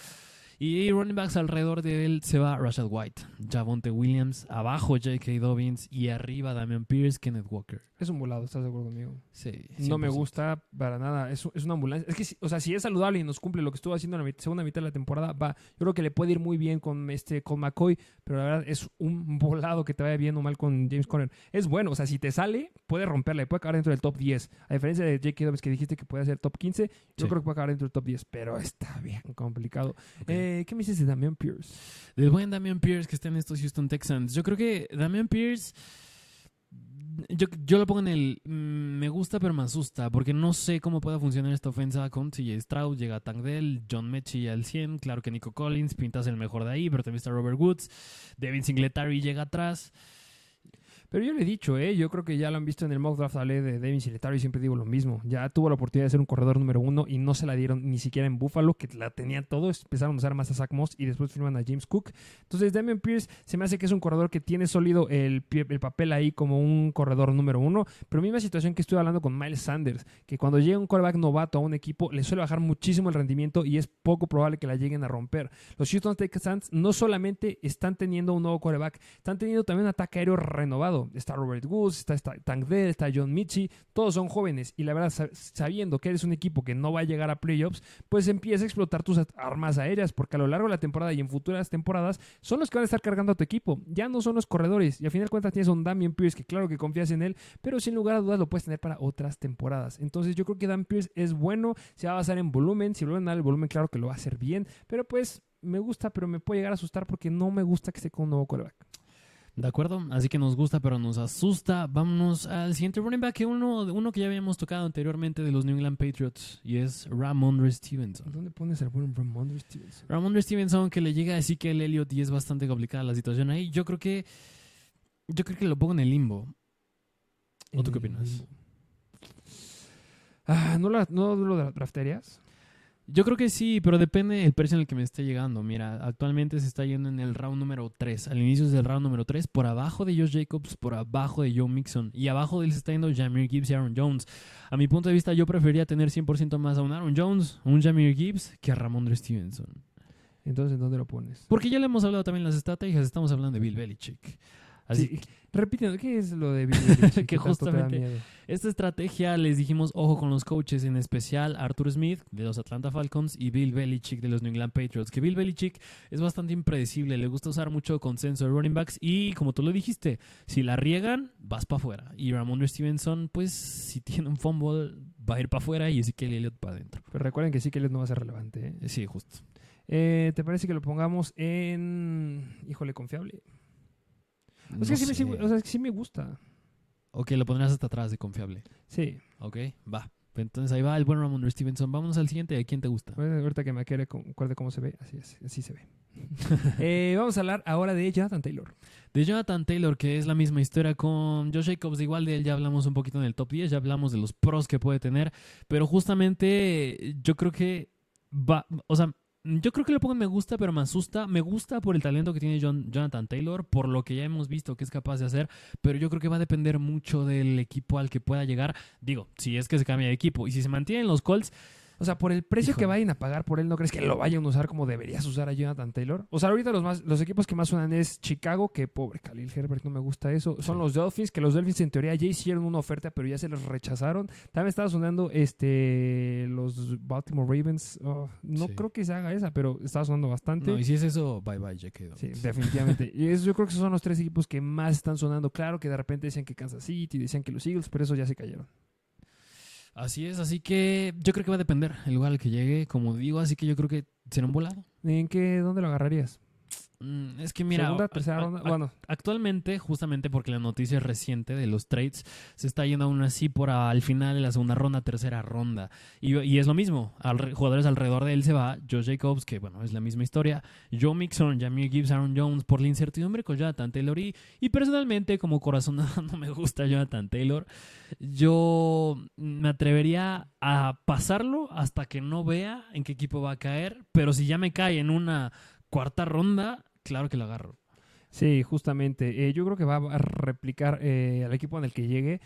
Y running backs alrededor de él se va Rashad White, Javonte Williams, abajo J.K. Dobbins y arriba Damian Pierce, Kenneth Walker. Es un volado, ¿estás de acuerdo conmigo? Sí. No me 100%. gusta para nada. Es, es una ambulancia. Es que, o sea, si es saludable y nos cumple lo que estuvo haciendo en la segunda mitad de la temporada, va. Yo creo que le puede ir muy bien con este con McCoy, pero la verdad es un volado que te vaya bien o mal con James Conner. Es bueno, o sea, si te sale, puede romperle, puede acabar dentro del top 10. A diferencia de J.K. Dobbins que dijiste que puede ser top 15, yo Sí. creo que puede acabar dentro del top 10, pero está bien complicado. Eh, ¿Qué me dices de Damian Pierce? Del buen Damian Pierce que está en estos Houston Texans. Yo creo que Damian Pierce. Yo, yo lo pongo en el. mm, me gusta, pero me asusta. Porque no sé cómo pueda funcionar esta ofensa con CJ Stroud. Llega Tank Dell, John Mechie al 100. Claro que Nico Collins pintas el mejor de ahí, pero también está Robert Woods. Devin Singletary llega atrás. Pero yo le he dicho, ¿eh? yo creo que ya lo han visto en el mock draft hablé de Devin Singletary y siempre digo lo mismo. Ya tuvo la oportunidad de ser un corredor número uno y no se la dieron ni siquiera en Buffalo, que la tenía todo. Empezaron a usar más a Zach Moss y después firman a James Cook. Entonces, Damian Pierce se me hace que es un corredor que tiene sólido el, el papel ahí como un corredor número uno. Pero misma situación que estuve hablando con Miles Sanders, que cuando llega un quarterback novato a un equipo le suele bajar muchísimo el rendimiento y es poco probable que la lleguen a romper. Los Houston Texans no solamente están teniendo un nuevo quarterback, están teniendo también un ataque aéreo renovado. Está Robert Woods, está, está Tank Dell, está John Michie, todos son jóvenes y la verdad sab- sabiendo que eres un equipo que no va a llegar a playoffs, pues empieza a explotar tus armas aéreas porque a lo largo de la temporada y en futuras temporadas son los que van a estar cargando a tu equipo, ya no son los corredores y al final de cuentas tienes un Damian Pierce que claro que confías en él, pero sin lugar a dudas lo puedes tener para otras temporadas. Entonces yo creo que Dan Pierce es bueno, se va a basar en volumen, si le van a dar el volumen claro que lo va a hacer bien, pero pues me gusta, pero me puede llegar a asustar porque no me gusta que esté con un nuevo quarterback. ¿De acuerdo? Así que nos gusta, pero nos asusta. Vámonos al siguiente running back, que uno, uno que ya habíamos tocado anteriormente de los New England Patriots, y es Ramondre Stevenson. ¿Dónde pones al buen Ramondre Stevenson? Ramondre Stevenson que le llega así que el Elliott y es bastante complicada la situación ahí. Yo creo que yo creo que lo pongo en el limbo. ¿O tú qué opinas? Ah, ¿no, la- ¿No lo dra- draftearías? Yo creo que sí, pero depende del precio en el que me esté llegando. Mira, actualmente se está yendo en el round número 3. Al inicio del round número 3, por abajo de Josh Jacobs, por abajo de Joe Mixon. Y abajo de él se está yendo Jameer Gibbs y Aaron Jones. A mi punto de vista, yo preferiría tener 100% más a un Aaron Jones, un Jameer Gibbs, que a Ramondre Stevenson. Entonces, ¿dónde lo pones? Porque ya le hemos hablado también las estrategias. Estamos hablando de Bill Belichick. Así Sí, repitiendo, ¿qué es lo de Bill Belichick? Que justamente-? Esta estrategia les dijimos ojo con los coaches, en especial Arthur Smith de los Atlanta Falcons y Bill Belichick de los New England Patriots. Que Bill Belichick es bastante impredecible, le gusta usar mucho consenso de running backs y como tú lo dijiste, si la riegan, vas para afuera. Y Ramondre Stevenson, pues si tiene un fumble, va a ir para afuera y Ezekiel Elliott para adentro. Pero recuerden que que él no va a ser relevante. Eh, Sí, justo. Eh, ¿Te parece que lo pongamos en. Híjole, confiable? O sea, No sí, me, sí- sé. o sea, sí me gusta. Ok, lo pondrás hasta atrás de confiable. Sí. Ok, va. Entonces ahí va el buen Ramondre Stevenson. Vámonos al siguiente. ¿A quién te gusta? Ahorita que me acuerde cómo se ve, así es, así se ve. Eh, vamos a hablar ahora de Jonathan Taylor. De Jonathan Taylor, que es la misma historia con Josh Jacobs, igual de él ya hablamos un poquito en el top 10, ya hablamos de los pros que puede tener, pero justamente yo creo que va, o sea, yo creo que lo pongo me gusta, pero me asusta. Me gusta por el talento que tiene Jonathan Taylor, por lo que ya hemos visto que es capaz de hacer, pero yo creo que va a depender mucho del equipo al que pueda llegar. Digo, si es que se cambia de equipo y si se mantienen los Colts, O sea, por el precio que vayan a pagar por él, ¿no crees que lo vayan a usar como deberías usar a Jonathan Taylor? O sea, ahorita los más, los equipos que más suenan es Chicago, que pobre Khalil Herbert, no me gusta eso. Son Sí. los Dolphins, que los Dolphins en teoría ya hicieron una oferta, pero ya se los rechazaron. También estaba sonando este los Baltimore Ravens. Oh, no Sí. creo que se haga esa, pero estaba sonando bastante. no, y si es eso, bye bye, ya quedó. Sí, definitivamente. y eso, yo creo que esos son los tres equipos que más están sonando. Claro que de repente decían que Kansas City, decían que los Eagles, pero eso ya se cayeron. Así es, así que yo creo que va a depender el lugar al que llegue, como digo, así que yo creo que será un volado. ¿En qué, dónde lo agarrarías? Mm, Es que mira, Segunda, tercera ronda. Bueno, actualmente, justamente porque la noticia es reciente de los trades, se está yendo aún así por al final de la segunda ronda, tercera ronda. Y, y es lo mismo, al, jugadores alrededor de él se va Josh Jacobs, que bueno, es la misma historia, Joe Mixon, Jameer Gibbs, Aaron Jones, por la incertidumbre con Jonathan Taylor. Y, y personalmente, como corazón no me gusta Jonathan Taylor, yo me atrevería a pasarlo hasta que no vea en qué equipo va a caer, pero si ya me cae en una cuarta ronda, claro que lo agarro. Sí, justamente. Eh, yo creo que va a replicar eh, al equipo en el que llegue.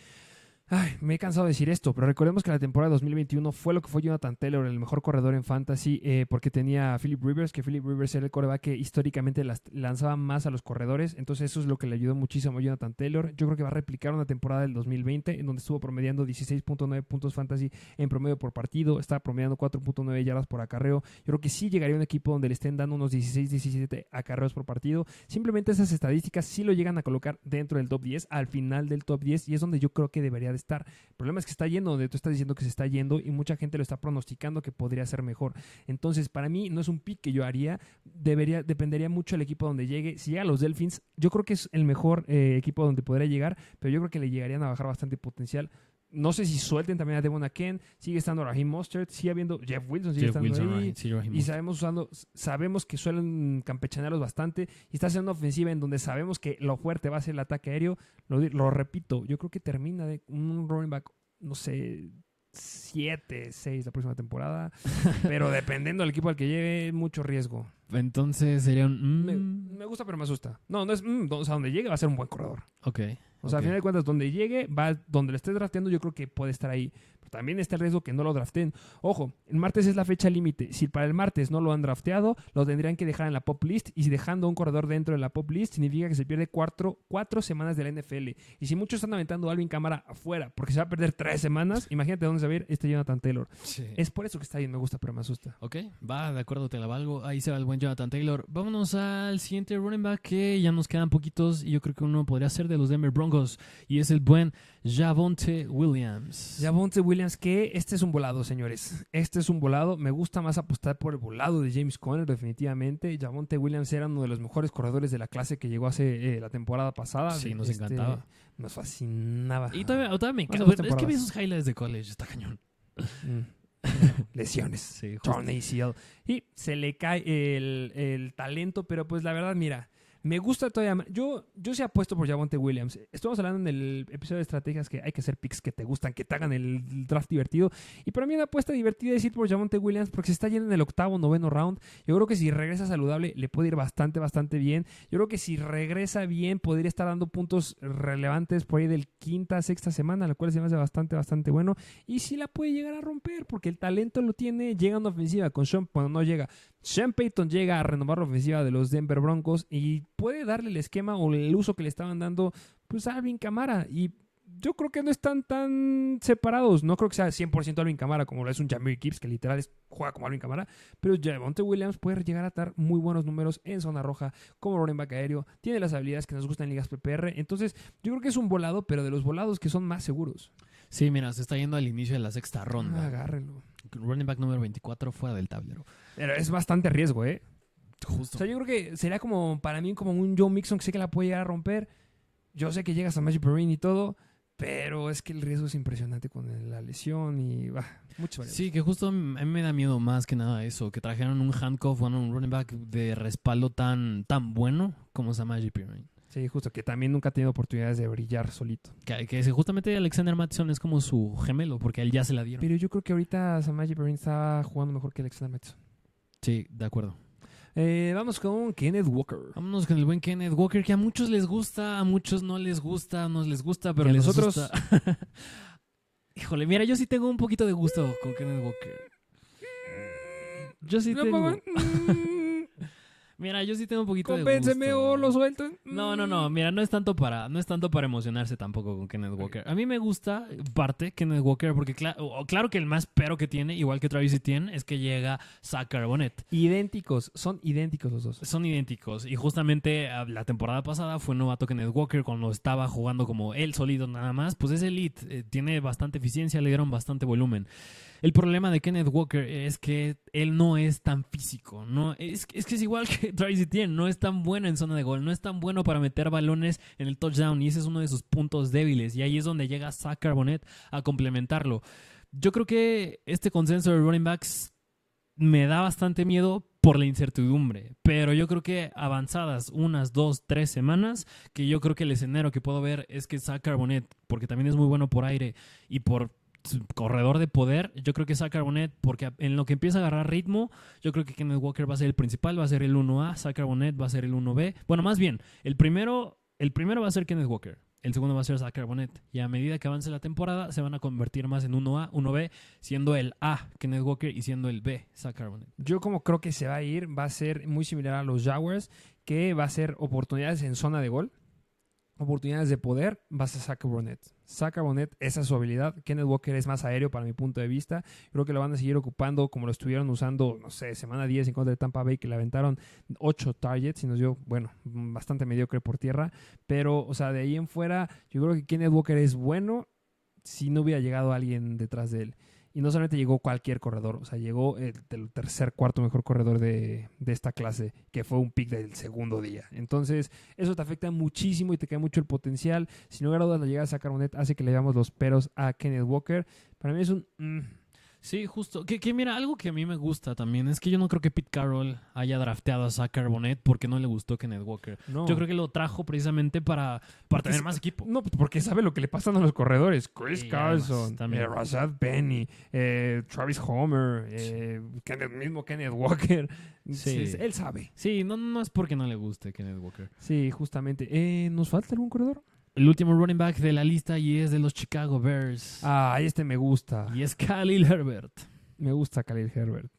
Ay, me he cansado de decir esto, pero recordemos que la temporada 2021 fue lo que fue Jonathan Taylor, el mejor corredor en fantasy, eh, porque tenía a Philip Rivers, que Philip Rivers era el coreback que históricamente las- lanzaba más a los corredores, entonces eso es lo que le ayudó muchísimo a Jonathan Taylor. Yo creo que va a replicar una temporada del 2020 en donde estuvo promediando 16.9 puntos fantasy en promedio por partido, estaba promediando 4.9 yardas por acarreo. Yo creo que sí llegaría a un equipo donde le estén dando unos 16, 17 acarreos por partido. Simplemente esas estadísticas sí lo llegan a colocar dentro del top 10, al final del top 10, y es donde yo creo que debería de estar. El problema es que está yendo donde tú estás diciendo que se está yendo y mucha gente lo está pronosticando que podría ser mejor. Entonces, para mí no es un pick que yo haría, debería dependería mucho del equipo donde llegue. Si llega a los Delfins, yo creo que es el mejor eh, equipo donde podría llegar, pero yo creo que le llegarían a bajar bastante potencial. No sé si suelten también a Devon Aken, sigue estando Raheem Mostert, sigue habiendo Jeff Wilson, sigue Jeff estando Wilson, ahí. Raheem- sí, Raheem Y sabemos usando, sabemos que suelen campechanearlos bastante. Y está haciendo una ofensiva en donde sabemos que lo fuerte va a ser el ataque aéreo. Lo, repito, yo creo que termina de un running back, no sé, 7, 6 la próxima temporada. pero dependiendo del equipo al que lleve, mucho riesgo. Entonces sería un... Me, mm, me gusta, pero me asusta. No, no es. mm, o sea, donde llegue va a ser un buen corredor. ok. O sea, ok. a final de cuentas, donde llegue, va, donde lo estés drafteando, yo creo que puede estar ahí. Pero también está el riesgo que no lo draften. Ojo, el martes es la fecha límite. Si para el martes no lo han drafteado, lo tendrían que dejar en la pop list. Y si dejando un corredor dentro de la pop list, significa que se pierde cuatro, cuatro semanas de la NFL. Y si muchos están aventando a Alvin Cámara afuera, porque se va a perder tres semanas, imagínate dónde se va a ir este Jonathan Taylor. Sí. Es por eso que está bien, me gusta, pero me asusta. Ok, va, de acuerdo, te la valgo. Ahí se va el buen Jonathan Taylor. Vámonos al siguiente running back que ya nos quedan poquitos y yo creo que uno podría ser de los Denver Broncos y es el buen Javonte Williams. Javonte Williams, que este es un volado, señores. Este es un volado. Me gusta más apostar por el volado de James Conner, definitivamente. Javonte Williams era uno de los mejores corredores de la clase que llegó hace eh, la temporada pasada. Sí, nos Este, encantaba. Nos fascinaba. Y todavía, todavía me encanta. Es que vi esos highlights de college, está cañón. Mm. Lesiones. Sí, ACL. Y se le cae el, el talento, pero pues la verdad, mira, me gusta todavía. Yo, yo sí apuesto por Javonte Williams. Estamos hablando en el episodio de estrategias que hay que hacer picks que te gustan, que te hagan el draft divertido. Y para mí una apuesta divertida es ir por Javonte Williams porque se está yendo en el octavo, noveno round. Yo creo que si regresa saludable le puede ir bastante, bastante bien. Yo creo que si regresa bien podría estar dando puntos relevantes por ahí del quinta, sexta semana, lo cual se me hace bastante, bastante bueno. Y sí la puede llegar a romper porque el talento lo tiene. Llega una ofensiva con Sean, bueno, no llega. Sean Payton llega a renovar la ofensiva de los Denver Broncos y puede darle el esquema o el uso que le estaban dando pues a Alvin Camara. Y yo creo que no están tan separados. No creo que sea 100% Alvin Camara como lo es un Jamir Gibbs, que literal es, juega como Alvin Camara. Pero Javonte Williams puede llegar a dar muy buenos números en zona roja como running back aéreo. Tiene las habilidades que nos gustan en ligas PPR. Entonces, yo creo que es un volado, pero de los volados que son más seguros. Sí, mira, se está yendo al inicio de la sexta Ah, ronda. agárrenlo. Running back número 24 fuera del tablero. Pero es bastante riesgo, ¿eh? Justo. O sea, yo creo que sería como, para mí, como un Joe Mixon que sé que la puede llegar a romper. Yo sé que llegas a Magic Perrin y todo, pero es que el riesgo es impresionante con la lesión y muchas variables. Sí, que justo a mí me da miedo más que nada eso, que trajeron un handcuff, bueno, un running back de respaldo tan, tan bueno como Samaji Piran. Sí, justo, que también nunca ha tenido oportunidades de brillar solito. Que, justamente Alexander Mattison es como su gemelo, porque a él ya se la dieron. Pero yo creo que ahorita Samaji Perrin está jugando mejor que Alexander Mattison. Sí, de acuerdo. Eh, vamos con Kenneth Walker. Vámonos con el buen Kenneth Walker, que a muchos les gusta, a muchos no les gusta, a unos les gusta, pero ¿Y a les nosotros? Híjole, mira, yo sí tengo un poquito de gusto con Kenneth Walker. Yo sí No, tengo... Mm, Mira, yo sí tengo un poquito de gusto. o lo suelto. No, no, no, mira, no es tanto para, no es tanto para emocionarse tampoco con Kenneth Walker. A mí me gusta parte Kenneth Walker porque claro que el más pero que tiene, igual que Travis Etienne, es que llega Zach Carbonet. Idénticos, son idénticos los dos. Son idénticos y justamente ah, la temporada pasada fue novato Kenneth Walker cuando estaba jugando como él sólido nada más, pues es elite, eh, tiene bastante eficiencia, le dieron bastante volumen. El problema de Kenneth Walker es que él no es tan físico, no es, que es igual que Travis Etienne, no es tan bueno en zona de gol, no es tan bueno para meter balones en el touchdown y ese es uno de sus puntos débiles y ahí es donde llega Zach Carbonet a complementarlo. Yo creo que este consenso de running backs me da bastante miedo por la incertidumbre, pero yo creo que avanzadas unas dos, tres semanas, que yo creo que el escenario que puedo ver es que Zach Carbonet, porque también es muy bueno por aire y por corredor de poder, yo creo que Zach Carbonet, porque en lo que empieza a agarrar ritmo, yo creo que Kenneth Walker va a ser el principal, va a ser el 1A, Zach Carbonet va a ser el 1B. Bueno, más bien, el primero, el primero va a ser Kenneth Walker. El segundo va a ser Zach Carbonet. Y a medida que avance la temporada, se van a convertir más en 1A, 1B, siendo el A Kenneth Walker y siendo el B Zach. Yo como creo que se va a ir, va a ser muy similar a los Jaguars, que va a ser oportunidades en zona de gol oportunidades de poder, vas a Zach Bonet. Zach Bonet, esa es su habilidad. Kenneth Walker es más aéreo para mi punto de vista. Creo que lo van a seguir ocupando como lo estuvieron usando, no sé, semana 10 en contra de Tampa Bay, que le aventaron 8 targets y nos dio, bueno, bastante mediocre por tierra. Pero, o sea, de ahí en fuera, yo creo que Kenneth Walker es bueno si no hubiera llegado alguien detrás de él. Y no solamente llegó cualquier corredor, o sea, llegó el, tercer, cuarto mejor corredor de, esta clase, que fue un pick del segundo día. Entonces, eso te afecta muchísimo y te queda mucho el potencial. Si no dudas, la llegada de Carbonet hace que le damos los peros a Kenneth Walker. Para mí es un... Mm, Sí, justo. Que, que, mira, algo que a mí me gusta también es que yo no creo que Pete Carroll haya drafteado a Zach Carbonet porque no le gustó Kenneth Walker. Yo creo que lo trajo precisamente para, para tener más equipo. No, porque sabe lo que le pasan a los corredores. Chris Carlson, eh, Rashad Penny, eh, Travis Homer, eh, Kenneth, mismo Kenneth Walker. Sí. él sabe. Sí, no, no es porque no le guste Kenneth Walker. Sí, justamente. Eh, ¿Nos falta algún corredor? El último running back de la lista y es de los Chicago Bears. Ah, este me gusta. Y es Khalil Herbert. Me gusta Khalil Herbert.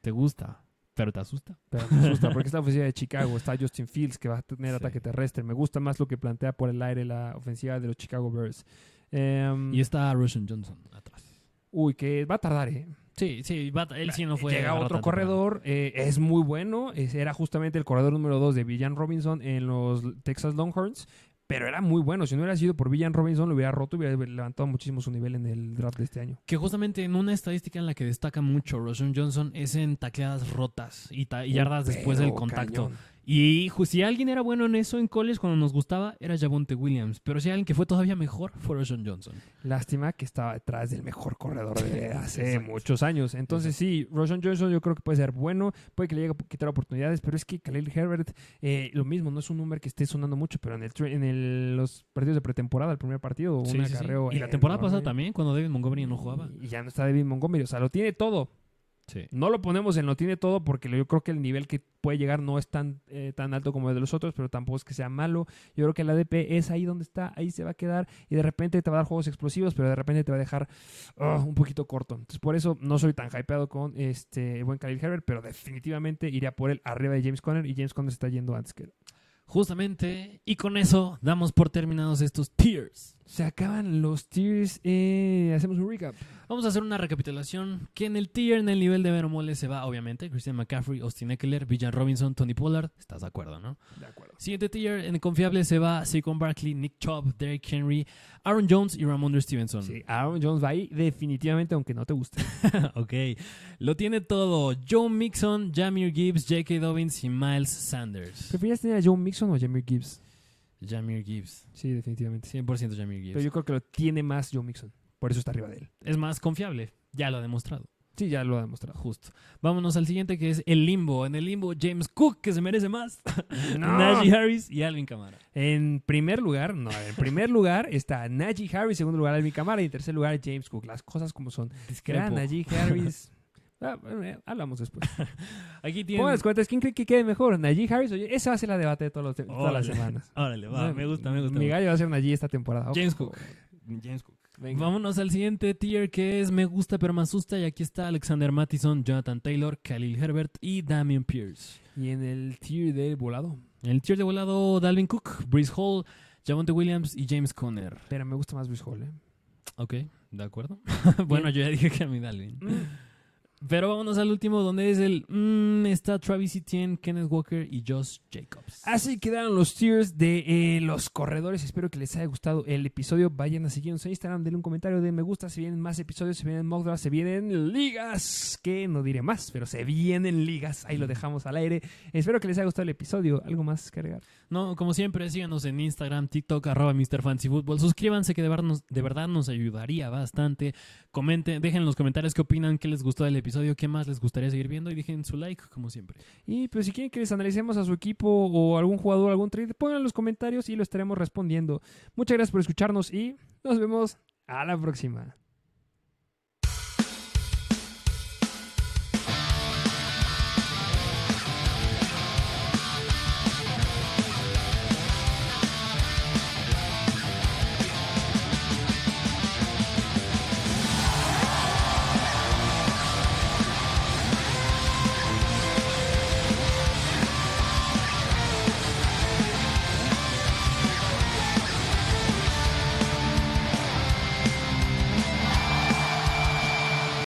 ¿Te gusta? ¿Pero te asusta? Pero me asusta, porque está la ofensiva de Chicago, está Justin Fields, que va a tener ataque terrestre. Me gusta más lo que plantea por el aire la ofensiva de los Chicago Bears. Em, y está Russian Johnson atrás. Uy, que va a tardar, ¿eh? Sí, sí, él sí no fue. Llega otro corredor, eh, es muy bueno. era justamente el corredor número 2 de Villan Robinson en los Texas Longhorns pero era muy bueno. Si no hubiera sido por Villan Robinson, lo hubiera roto y hubiera levantado muchísimo su nivel en el draft de este año. Que justamente en una estadística en la que destaca mucho Roshan Johnson es en tacleadas rotas y, yardas después del contacto. Y si alguien era bueno en eso en college cuando nos gustaba, era Javonte Williams. Pero si alguien que fue todavía mejor, fue Roshan Johnson. Lástima que estaba detrás del mejor corredor de hace muchos años. Entonces sí, Roshan Johnson yo creo que puede ser bueno, puede que le llegue a quitar oportunidades, pero es que Khalil Herbert, eh, lo mismo, no es un número que esté sonando mucho, pero en, el, en los partidos de pretemporada, el primer partido, un acarreo. Y la temporada pasada también, cuando David Montgomery no jugaba. Y ya no está David Montgomery, o sea, lo tiene todo no lo ponemos en lo tiene todo porque yo creo que el nivel que puede llegar no es tan, eh, tan alto como el de los otros, pero tampoco es que sea malo. Yo creo que el ADP es ahí donde está, ahí se va a quedar y de repente te va a dar juegos explosivos, pero de repente te va a dejar oh, un poquito corto. Entonces por eso no soy tan hypeado con este buen Khalil Herbert, pero definitivamente iría por él arriba de James Conner y James Conner está yendo antes que Justamente, y con eso damos por terminados estos tiers. Se acaban los tiers. Eh, hacemos un recap. Vamos a hacer una recapitulación. Que en el tier, en el nivel de Mole se va, obviamente, Christian McCaffrey, Austin Eckler, Villan Robinson, Tony Pollard. ¿Estás de acuerdo, no? De acuerdo. Siguiente tier, en el confiable se va Saquon Barkley, Nick Chubb, Derrick Henry, Aaron Jones y Ramondre Stevenson. Sí, Aaron Jones va ahí definitivamente, aunque no te guste. ok. Lo tiene todo. Joe Mixon, Jamir Gibbs, J.K. Dobbins y Miles Sanders. ¿Prefieres tener a Joe Mixon o Jamir Gibbs? Jamir Gibbs. Sí, definitivamente. 100% Jamir Gibbs. Pero yo creo que lo tiene más Joe Mixon. Por eso está arriba de él. Es más confiable. Ya lo ha demostrado. Sí, ya lo ha demostrado. Justo. Vámonos al siguiente que es el limbo. En el limbo, James Cook, que se merece más. Najee Harris y Alvin Kamara. En primer lugar, no, en primer lugar está Najee Harris, en segundo lugar Alvin Kamara y en tercer lugar James Cook. Las cosas como son. Discrepo. Najee Harris. Ah, hablamos después. Aquí tiene. cuentas, ¿quién cree que quede mejor? ¿Najee Harris o Esa va a ser la debate de todas las semanas. Órale, va, me gusta, me gusta. Mi gallo va a ser Najee esta temporada. James Cook. James Cook. Vámonos al siguiente tier que es Me gusta pero me asusta. Y aquí está Alexander Mattison, Jonathan Taylor, Khalil Herbert y Damian Pierce. Y en el tier de volado. En el tier de volado, Dalvin Cook, Breeze Hall, Javonte Williams y James Conner. Pero me gusta más Breeze Hall, ¿eh? Ok, de acuerdo. bueno, yo ya dije que a mí Dalvin. Mm. Pero vámonos al último, donde es el. Mmm, está Travis Etienne, Kenneth Walker y Josh Jacobs. Así quedaron los tiers de eh, los corredores. Espero que les haya gustado el episodio. Vayan a seguirnos en Instagram, denle un comentario de me gusta. Se vienen más episodios, se vienen mock se vienen ligas. Que no diré más, pero se vienen ligas. Ahí lo dejamos al aire. Espero que les haya gustado el episodio. ¿Algo más que agregar? No, como siempre, síganos en Instagram, TikTok, arroba MrFancyFootball. Suscríbanse que de verdad, nos, de verdad nos ayudaría bastante. Comenten, dejen en los comentarios qué opinan, qué les gustó del episodio, qué más les gustaría seguir viendo y dejen su like, como siempre. Y pues si quieren que les analicemos a su equipo o algún jugador, algún trade, pongan en los comentarios y lo estaremos respondiendo. Muchas gracias por escucharnos y nos vemos a la próxima.